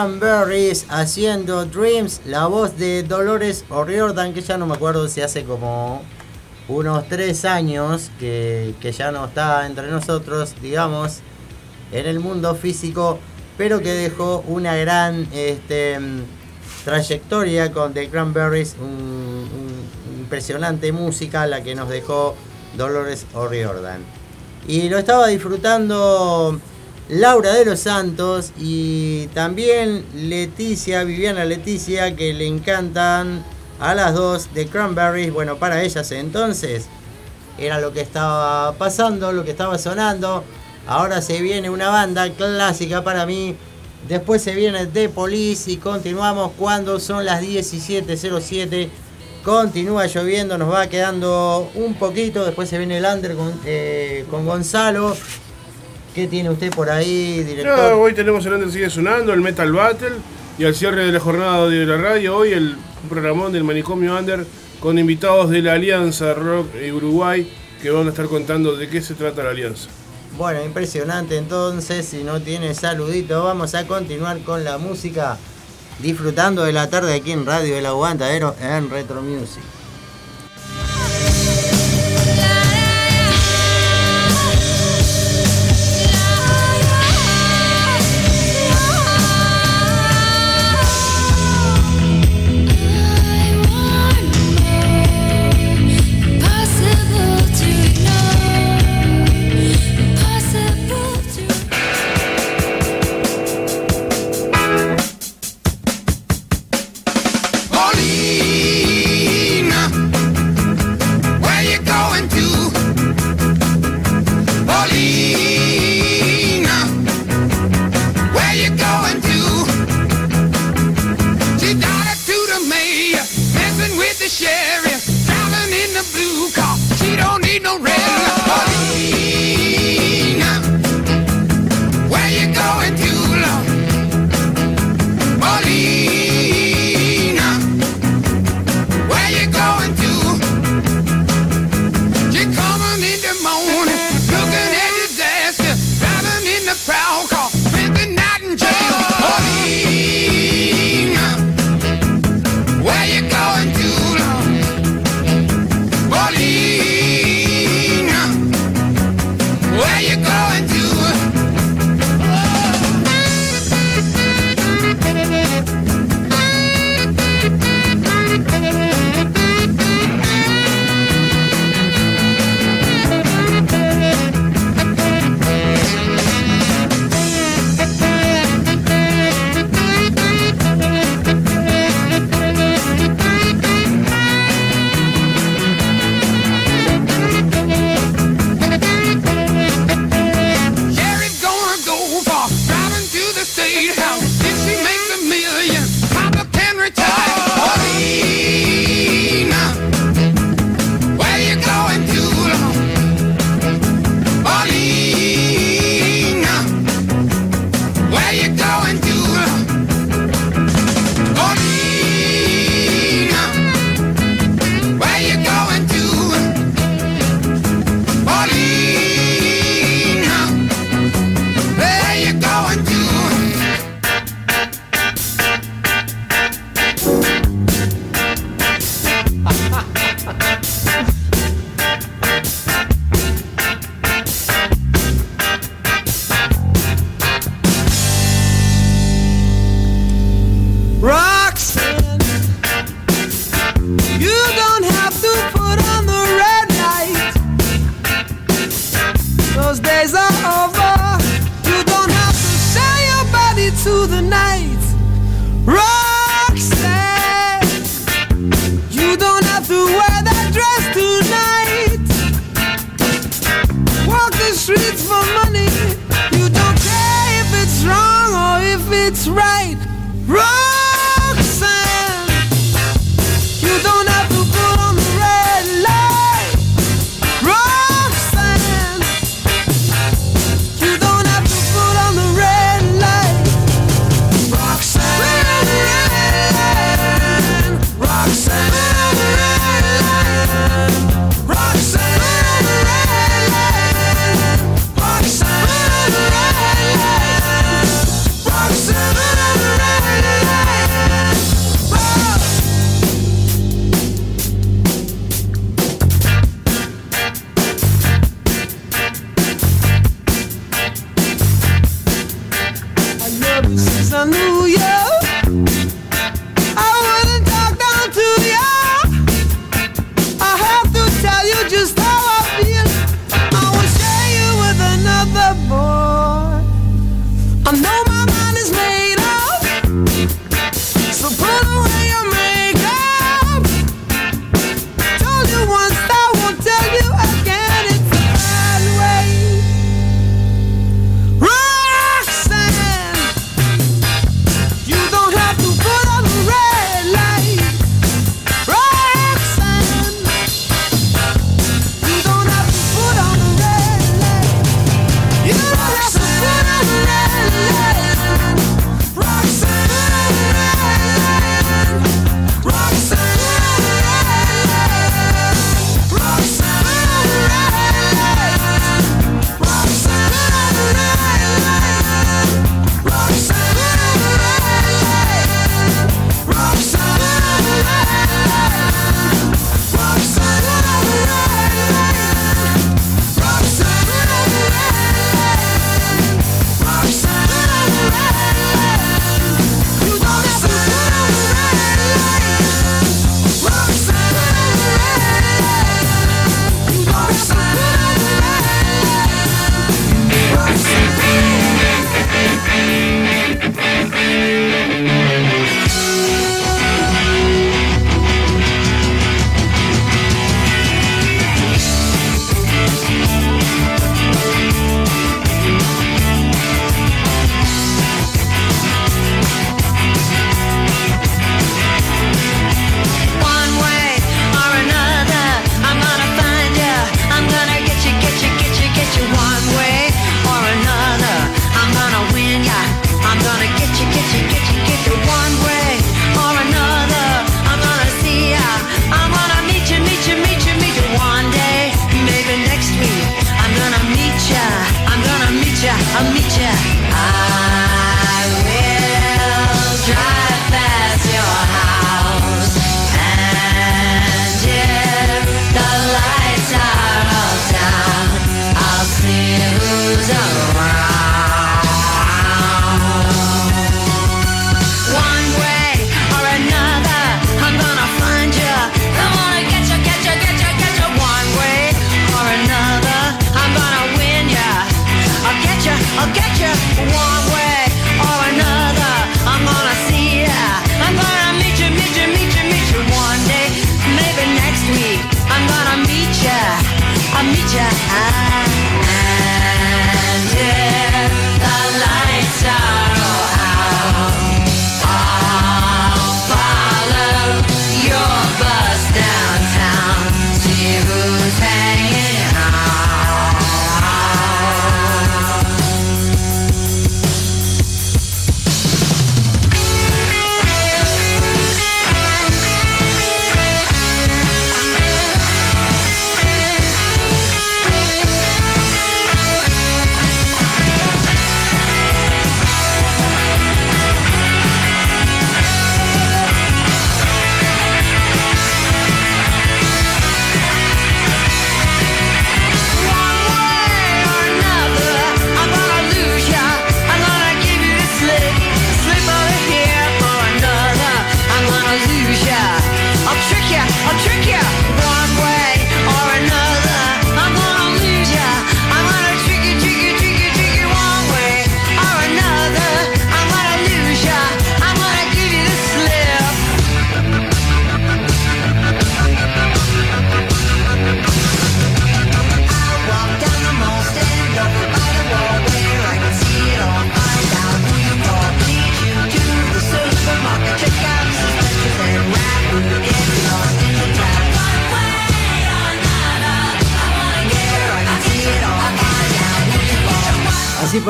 Cranberries haciendo Dreams, la voz de Dolores O'Riordan, que ya no me acuerdo si hace como unos tres años que, que ya no está entre nosotros, digamos, en el mundo físico, pero que dejó una gran este, trayectoria con The Cranberries, un- impresionante música la que nos dejó Dolores O'Riordan. Y lo estaba disfrutando Laura de los Santos y también Leticia, Viviana Leticia, que le encantan a las dos de Cranberries. Bueno, para ellas entonces era lo que estaba pasando, lo que estaba sonando. Ahora se viene una banda clásica para mí. Después se viene The Police y continuamos cuando son las 17.07. Continúa lloviendo, nos va quedando un poquito. Después se viene el under con, eh, con Gonzalo. ¿Qué tiene usted por ahí, director? No, hoy tenemos el Under sigue sonando, el Metal Battle y al cierre de la jornada de la radio, hoy el programón del Manicomio Under con invitados de la Alianza Rock y Uruguay que van a estar contando de qué se trata la alianza. Bueno, impresionante entonces, si no tiene saludito, vamos a continuar con la música, disfrutando de la tarde aquí en Radio El Aguantadero en Retro Music.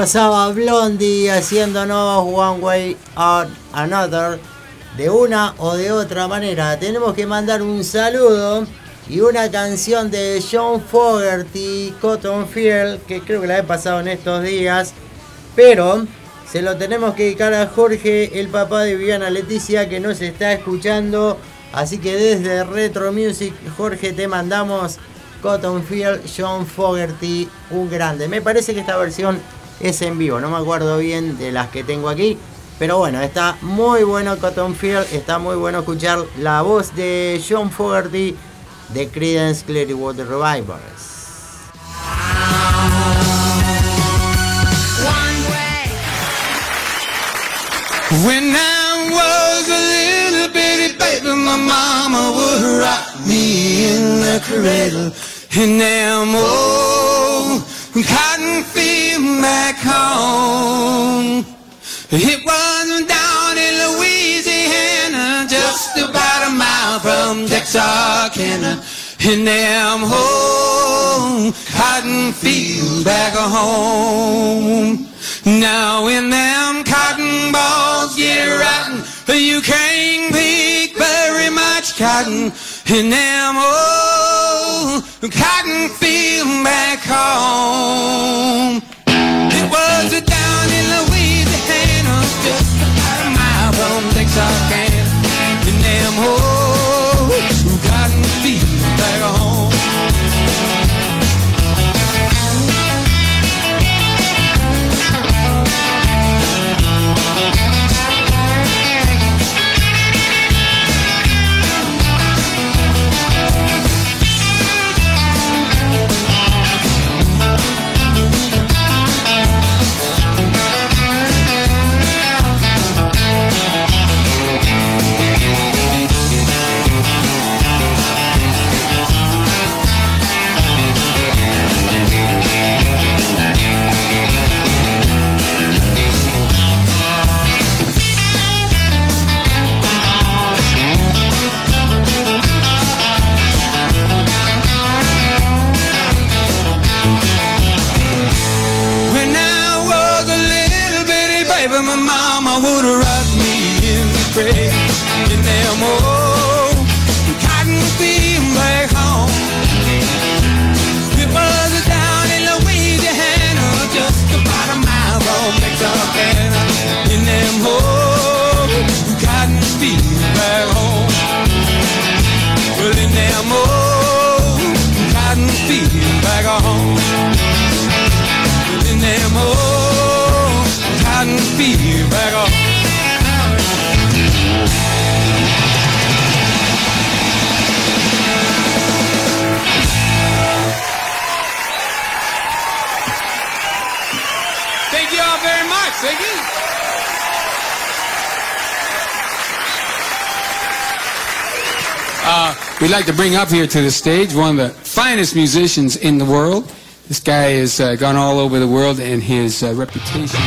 Pasaba Blondie haciéndonos One Way or Another de una o de otra manera. Tenemos que mandar un saludo y una canción de John Fogerty, Cotton Field, que creo que la he pasado en estos días, pero se lo tenemos que dedicar a Jorge, el papá de Viviana Leticia, que nos está escuchando. Así que desde Retro Music, Jorge, te mandamos Cotton Field, John Fogerty, un grande. Me parece que esta versión es en vivo, no me acuerdo bien de las que tengo aquí. Pero bueno, está muy bueno Cotton Field, está muy bueno escuchar la voz de John Fogerty de Creedence Clearwater baby, my mama would me in the cradle. Cotton field back home. It was down in Louisiana, just about a mile from Texarkana. In them old cotton fields back home. Now when them cotton balls get rotten, you can't pick very much cotton in them old cotton field back home. It was down in Louisiana, just about a mile from Texarkana, in them old Uh, we'd like to bring up here to the stage one of the finest musicians in the world. This guy has uh, gone all over the world, and his uh, reputation.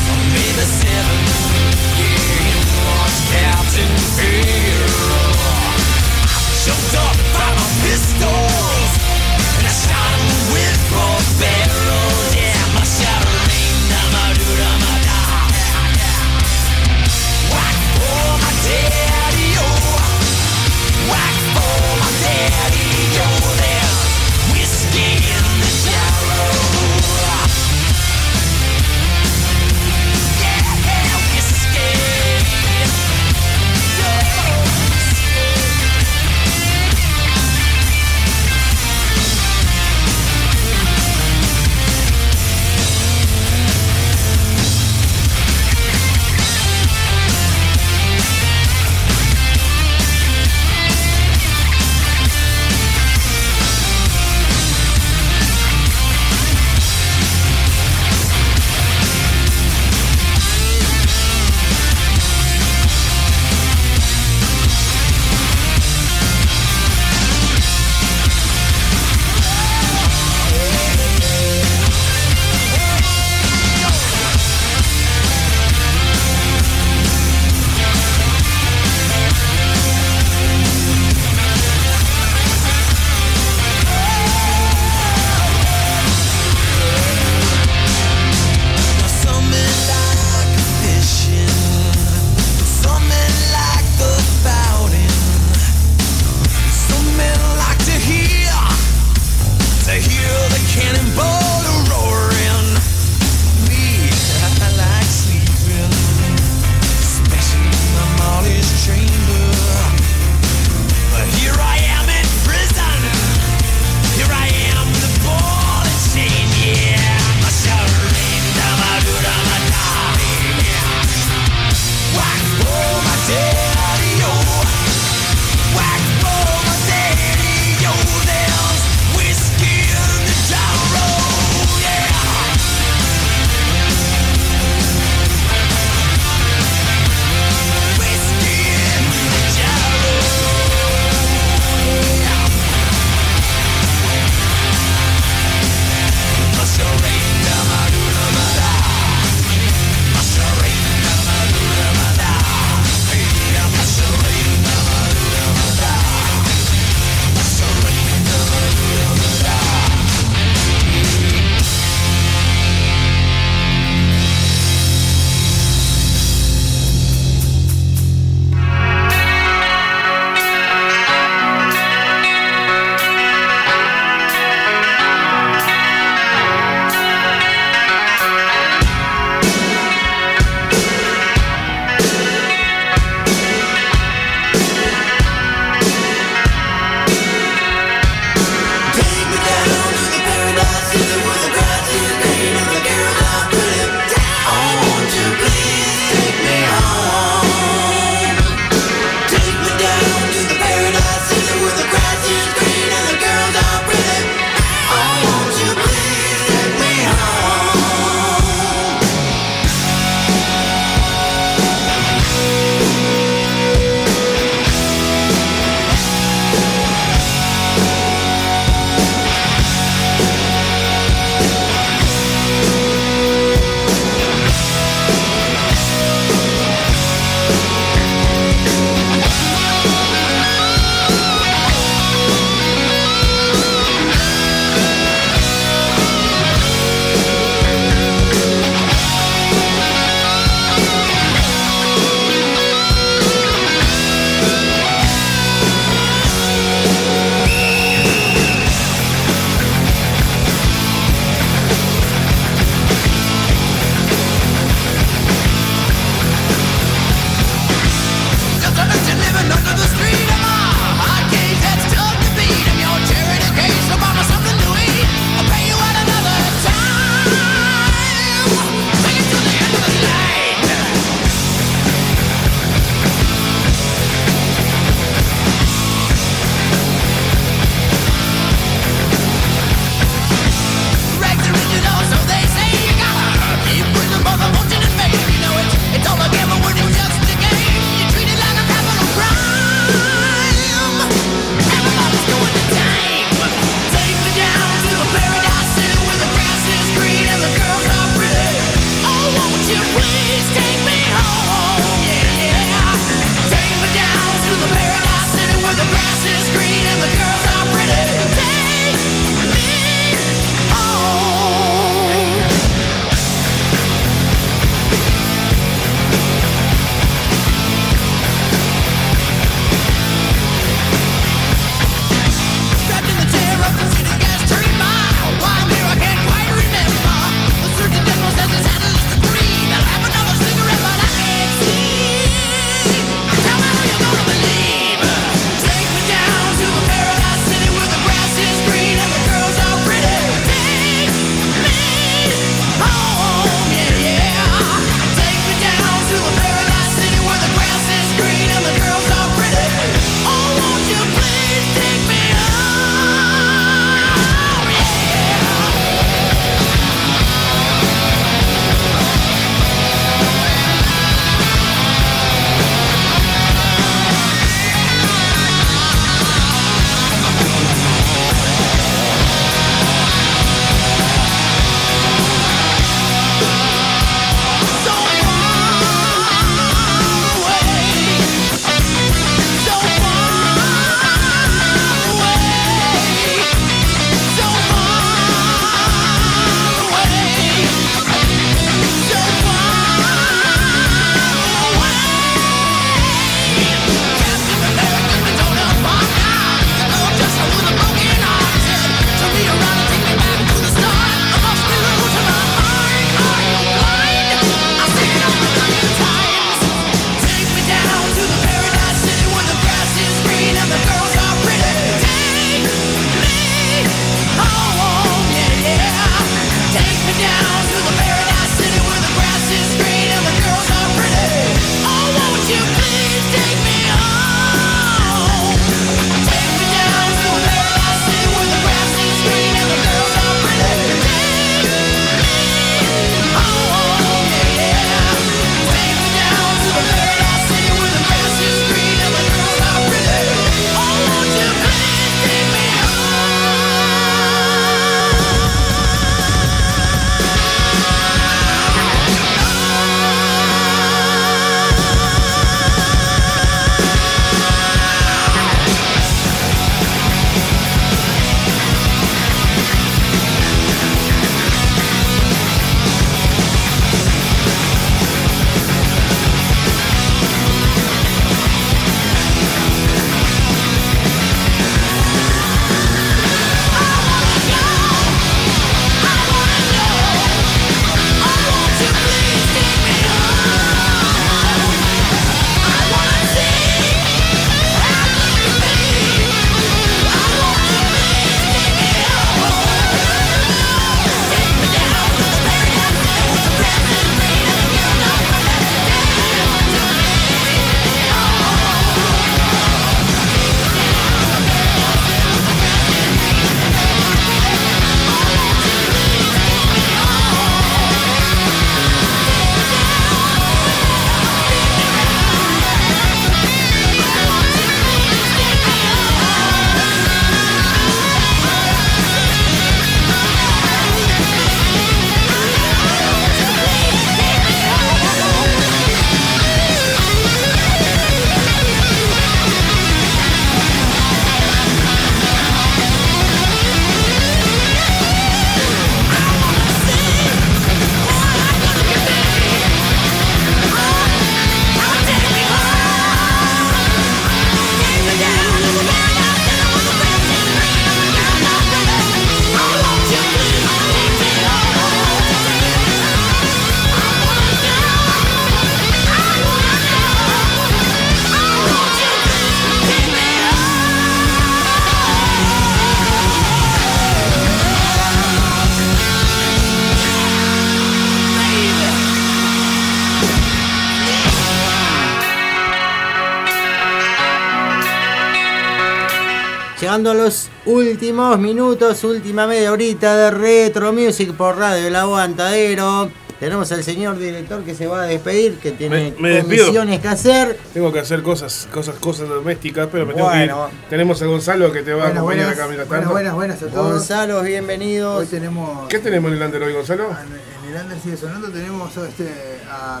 Llegando a los últimos minutos, última media horita de Retro Music por Radio El Aguantadero. Tenemos al señor director que se va a despedir, que tiene Me- me despido. comisiones que hacer. Tengo que hacer cosas, cosas, cosas domésticas, pero me Bueno. tengo que ir. Tenemos a Gonzalo que te va a Buenas, acompañar buenas, acá mientras buenas, tanto. buenas, buenas a todos. Gonzalo, bienvenidos. Hoy tenemos, ¿Qué tenemos en el under hoy, Gonzalo? en el Under sigue sonando, tenemos este, a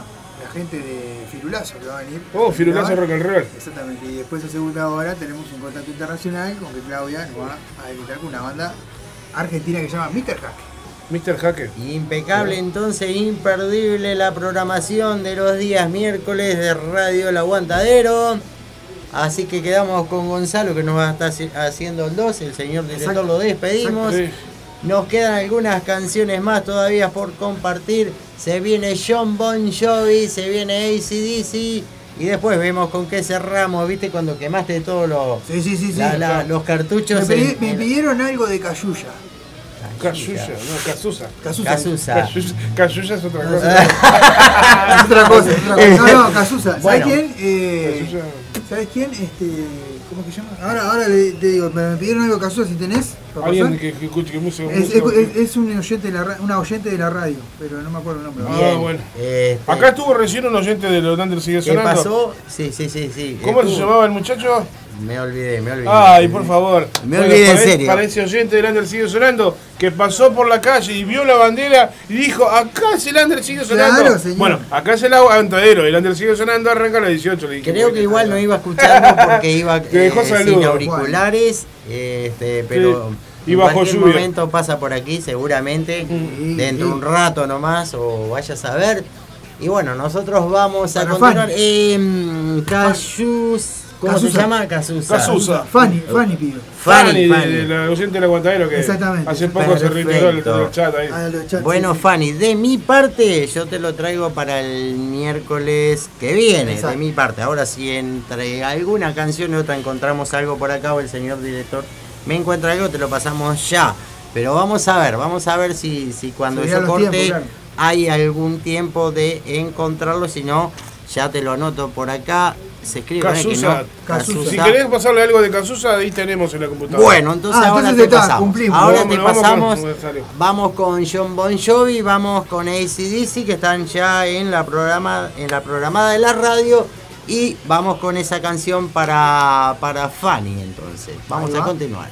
gente de Firulazo que va a venir. Oh, Firulazo. Rock and Roll. Exactamente, y después a segunda hora tenemos un contacto internacional con que Claudia nos va a invitar con una banda argentina que se llama Mr. Hack. Mr. Jaque. Impecable entonces, imperdible la programación de los días miércoles de Radio El Aguantadero. Así que quedamos con Gonzalo que nos va a estar haci- haciendo el 2, el señor director Exacto, lo despedimos. exacto. Nos quedan algunas canciones más todavía por compartir. Se viene John Bon Jovi, se viene ACDC y después vemos con qué cerramos, ¿viste? Cuando quemaste todos los, Sí, sí, sí, sí. la- la- Claro. los cartuchos. Me, pedí- en- me en- pidieron algo de Cayuya. Casulla, no, Casusa. Casusa. Casusa. Es otra cosa. es otra cosa, es otra cosa. No, no, Casusa. ¿Sabes Bueno. quién? Eh. ¿Sabes quién? Este, ¿Cómo que se llama? Ahora, ahora le, te digo, me, pidieron algo Casusa si tenés. Alguien que, que escuche que música. Es, es, es- es un oyente de la, una oyente de la radio, pero no me acuerdo el nombre. Ah, Bien, bueno. este, Acá estuvo recién un oyente de los Under sigue ¿Qué sonando. pasó? Sí, sí, sí, sí. ¿Cómo se llamaba el muchacho? Me olvidé, me olvidé. Ay, por favor. Me olvidé, en para, serio. Para ese oyente del Under sigue sonando, que pasó por la calle y vio la bandera y dijo, acá es el Under sigue sonando. Claro, señor. Bueno, acá es el aguantadero, el Under sigue sonando, arranca a las 18. Le dije, Creo que igual no iba escuchando porque iba eh, sin auriculares, este, pero Y en bajo cualquier lluvia. momento pasa por aquí seguramente, dentro de un rato nomás, o vaya a saber. Y bueno, nosotros vamos a Para continuar. Eh, Cayus, ¿cómo se Casusa. llama? Casusa. Casusa. Fanny, Fanny pido. Fanny, Fanny, de- Fanny. de la oyente del aguantadero que Exactamente. hace poco se retiró Perfecto. del chat ahí. Ah, chats, Bueno, sí. Fanny, de mi parte, yo te lo traigo para el miércoles que viene, Exacto. de mi parte. Ahora, si entre alguna canción y otra encontramos algo por acá o el señor director me encuentra algo, te lo pasamos ya. Pero vamos a ver, vamos a ver si, si cuando yo corte tiempos, claro. hay algún tiempo de encontrarlo, si no, ya te lo anoto por acá. Se escribe que Casusa. no. Casusa. Si querés pasarle algo de Casusa, ahí tenemos en la computadora. Bueno, entonces Ah, ahora entonces te está, pasamos. cumplimos. Ahora Vamos, te vamos pasamos. Vamos con John Bon Jovi, vamos con ACDC que están ya en la programa, en la programada de la radio y vamos con esa canción para para Fanny entonces. Vamos a continuar.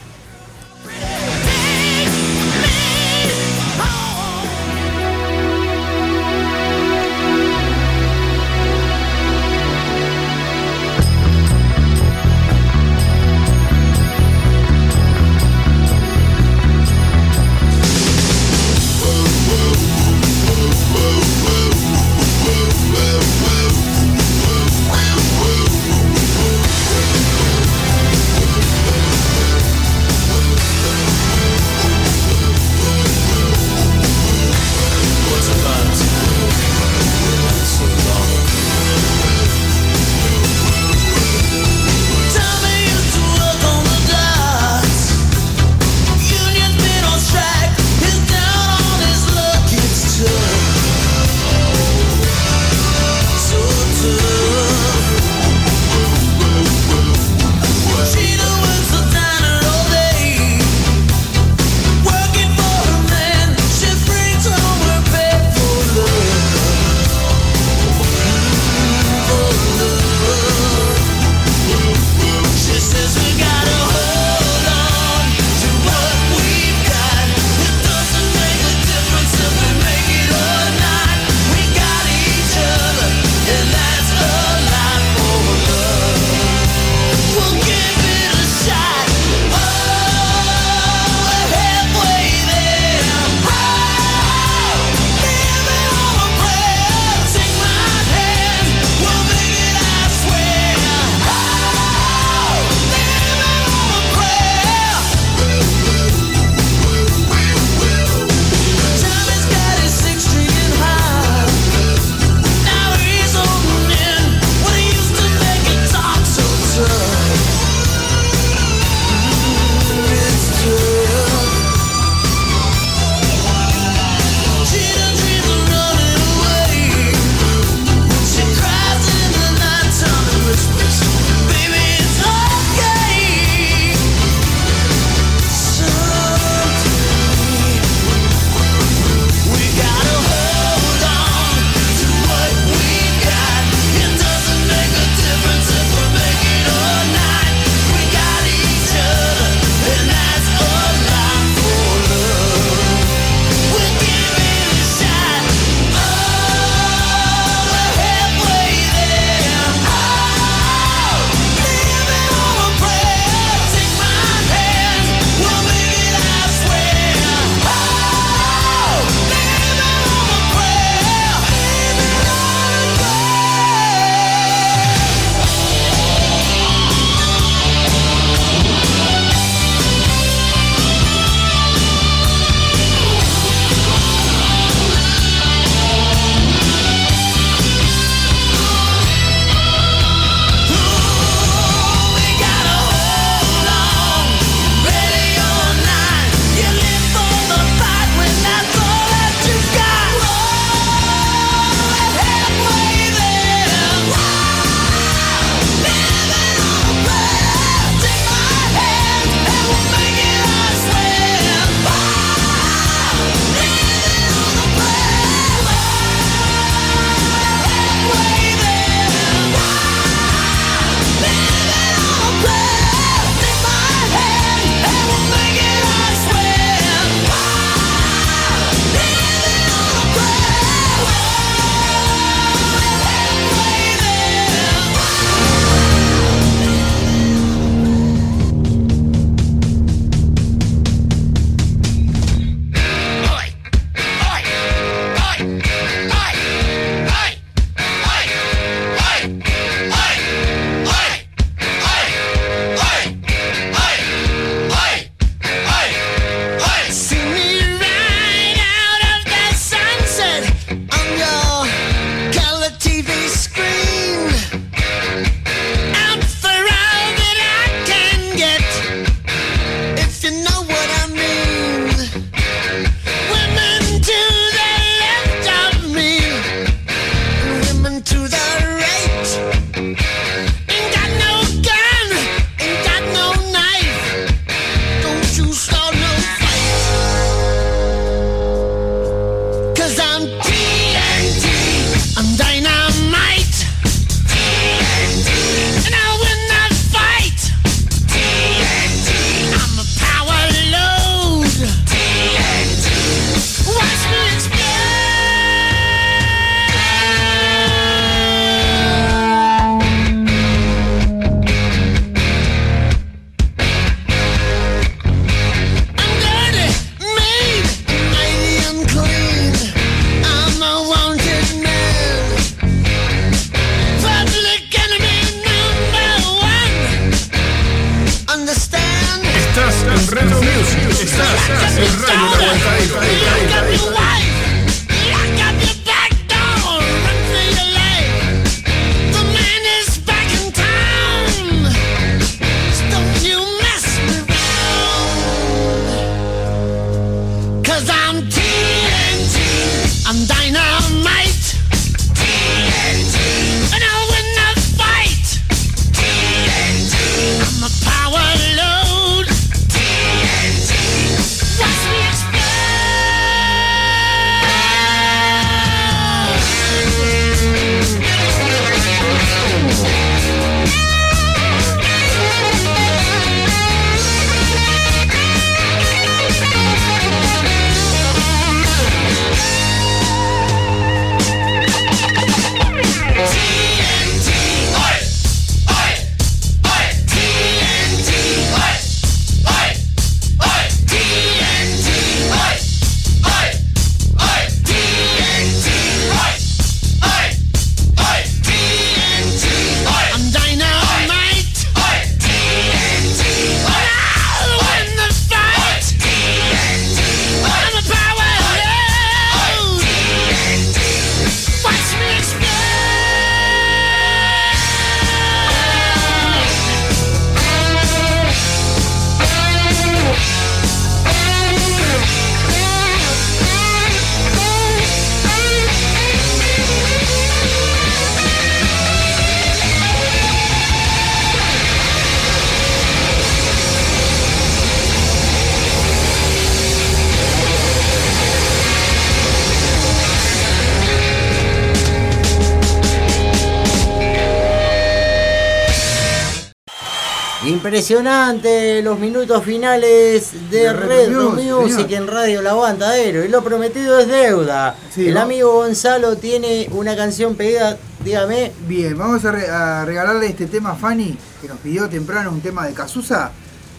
Impresionante los minutos finales de De Retro Music, en Radio El Aguantadero. Y lo prometido es deuda. Sí, El ¿no? amigo Gonzalo tiene una canción pedida, dígame. Bien, vamos a, re- a regalarle este tema a Fanny, que nos pidió temprano un tema de Cazuza.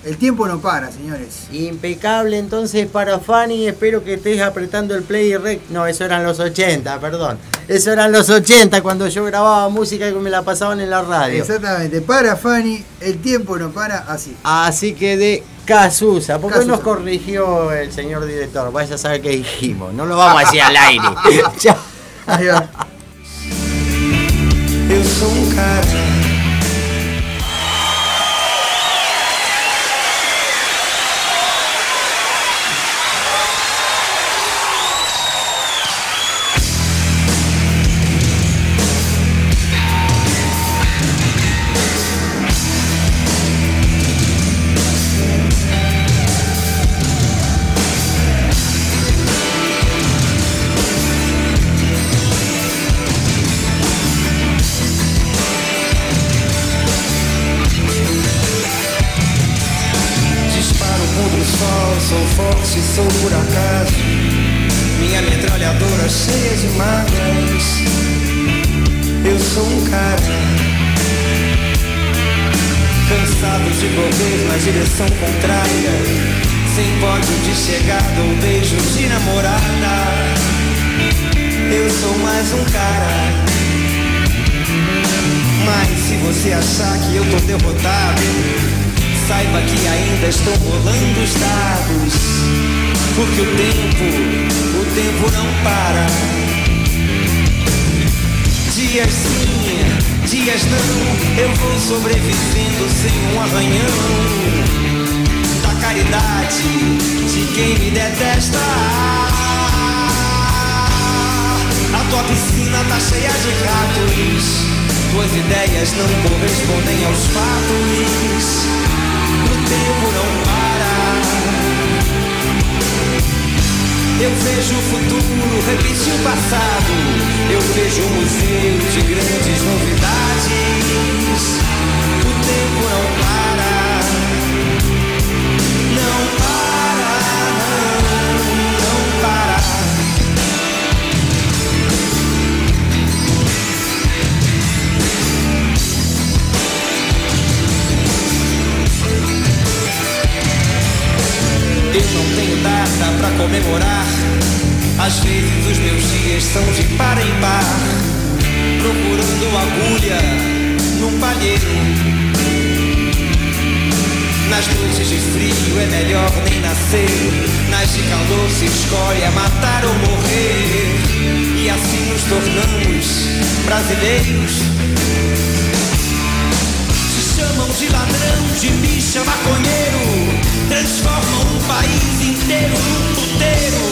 El tiempo no para, señores. Impecable entonces para Fanny, espero que estés apretando el play y rec. No, eso eran los 80, perdón. Eso eran los 80 cuando yo grababa música y me la pasaban en la radio. Exactamente, para Fanny, el tiempo no para así. Así que de Cazuza, porque hoy nos corrigió el señor director, vaya a saber qué dijimos, no lo vamos a decir al aire. Chao. Ahí A tua piscina tá cheia de gatos. Tuas ideias não correspondem aos fatos. O tempo não para. Eu vejo o futuro repetir o passado. Eu vejo um museu de grandes novidades. O tempo não comemorar. Às vezes os meus dias são de par em par. Procurando agulha num palheiro. Nas noites de frio é melhor nem nascer. Nasce calor, se escolhe matar ou morrer. E assim nos tornamos brasileiros. De ladrão, de bicha, maconheiro. Transformam um país inteiro num puteiro.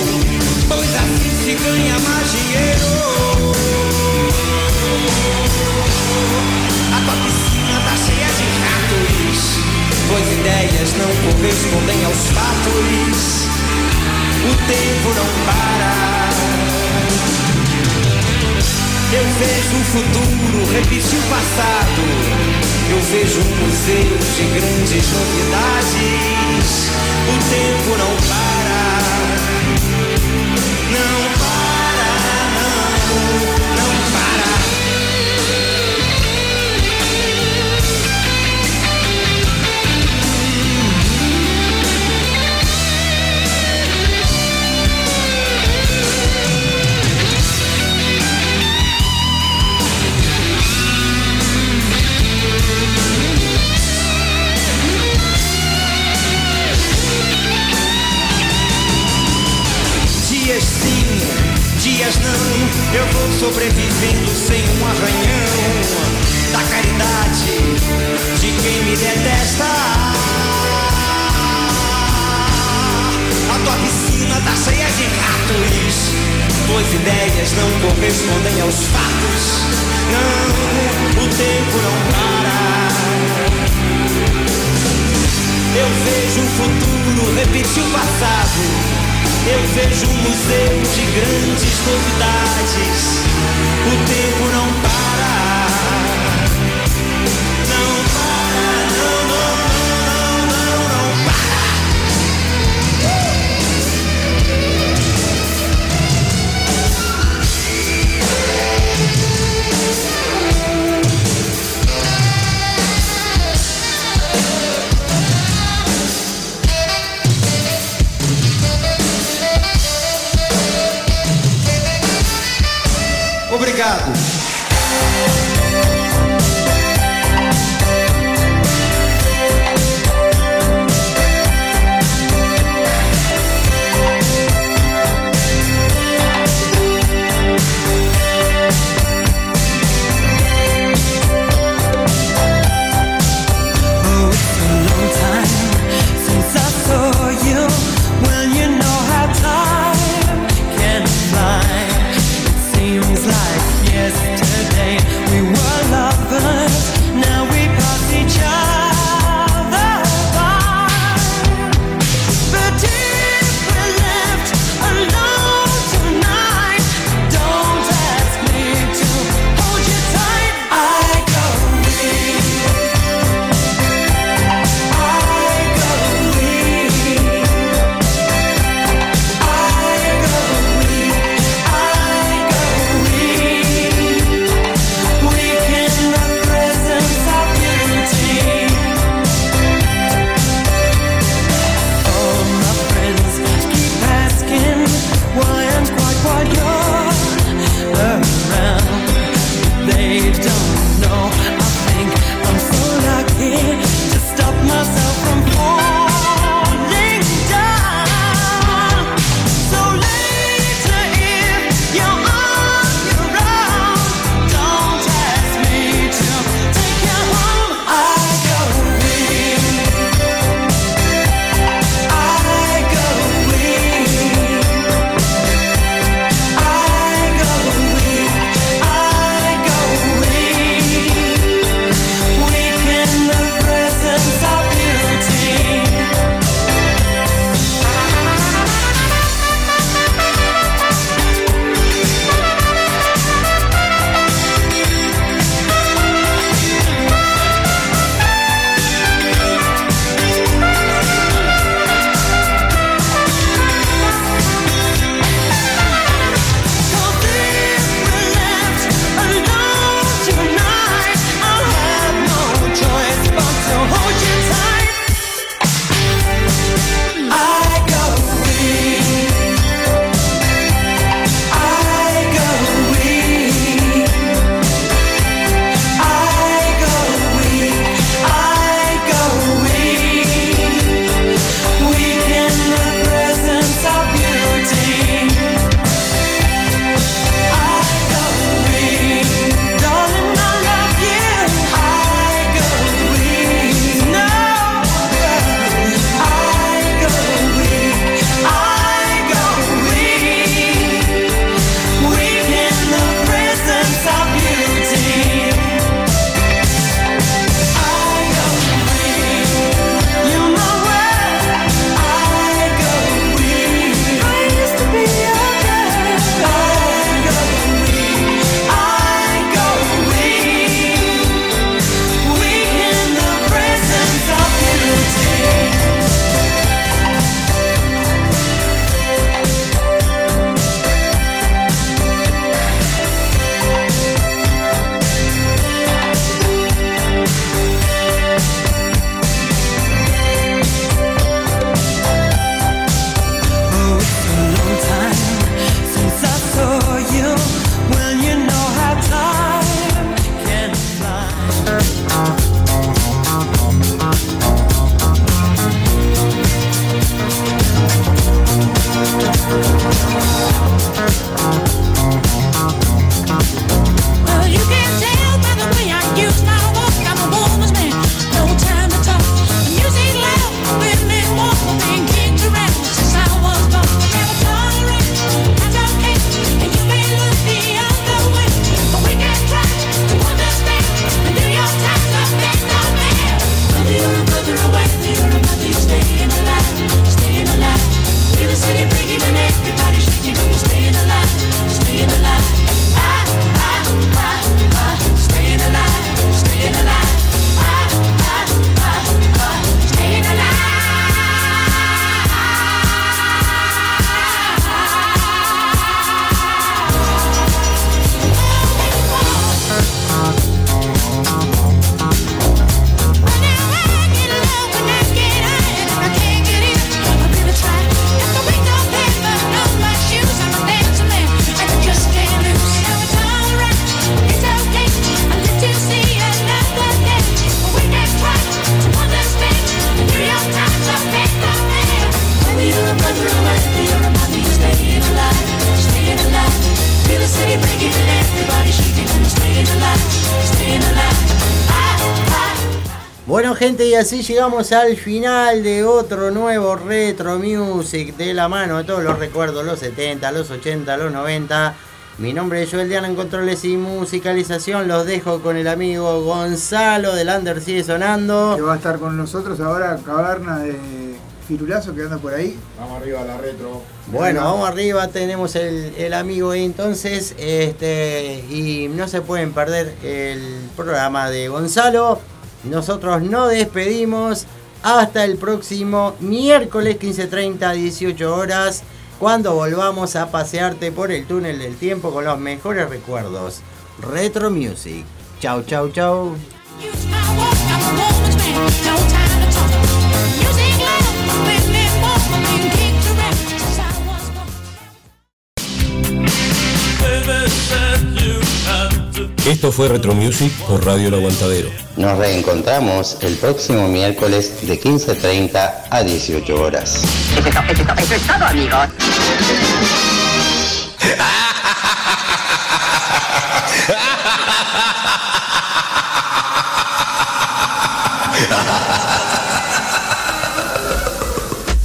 Pois assim se ganha mais dinheiro. A tua piscina tá cheia de ratos. Pois ideias não correspondem aos fatos. O tempo não para. Eu vejo o futuro repetir o passado. Eu vejo um museu de grandes novidades. O tempo não para. Não para, não, não para. Eu vou sobrevivendo sem um arranhão da caridade de quem me detesta. A tua piscina tá cheia de ratos, pois ideias não correspondem aos fatos. Não, o tempo não para. Eu vejo o futuro repetir o passado. Eu vejo um museu de grandes novidades. O tempo não para. Obrigado. Y así llegamos al final de otro nuevo Retro Music de la mano de todos los recuerdos, los 70, los 80, los 90. Mi nombre es Joel Diana en controles y musicalización. Los dejo con el amigo Gonzalo del Under Sigue Sonando. Que va a estar con nosotros ahora, Caverna de Firulazo que anda por ahí. Vamos arriba a la retro. Bueno, vamos arriba, tenemos el, el amigo ahí entonces, este, y no se pueden perder el programa de Gonzalo. Nosotros nos despedimos hasta el próximo miércoles 15.30, 18 horas, cuando volvamos a pasearte por el túnel del tiempo con los mejores recuerdos. Retro Music. Chau, chau, chau. Esto fue Retro Music por Radio El Aguantadero. Nos reencontramos el próximo miércoles de 15.30 a 18 horas. Eso es, to- eso es to- eso es todo, amigos.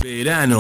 Verano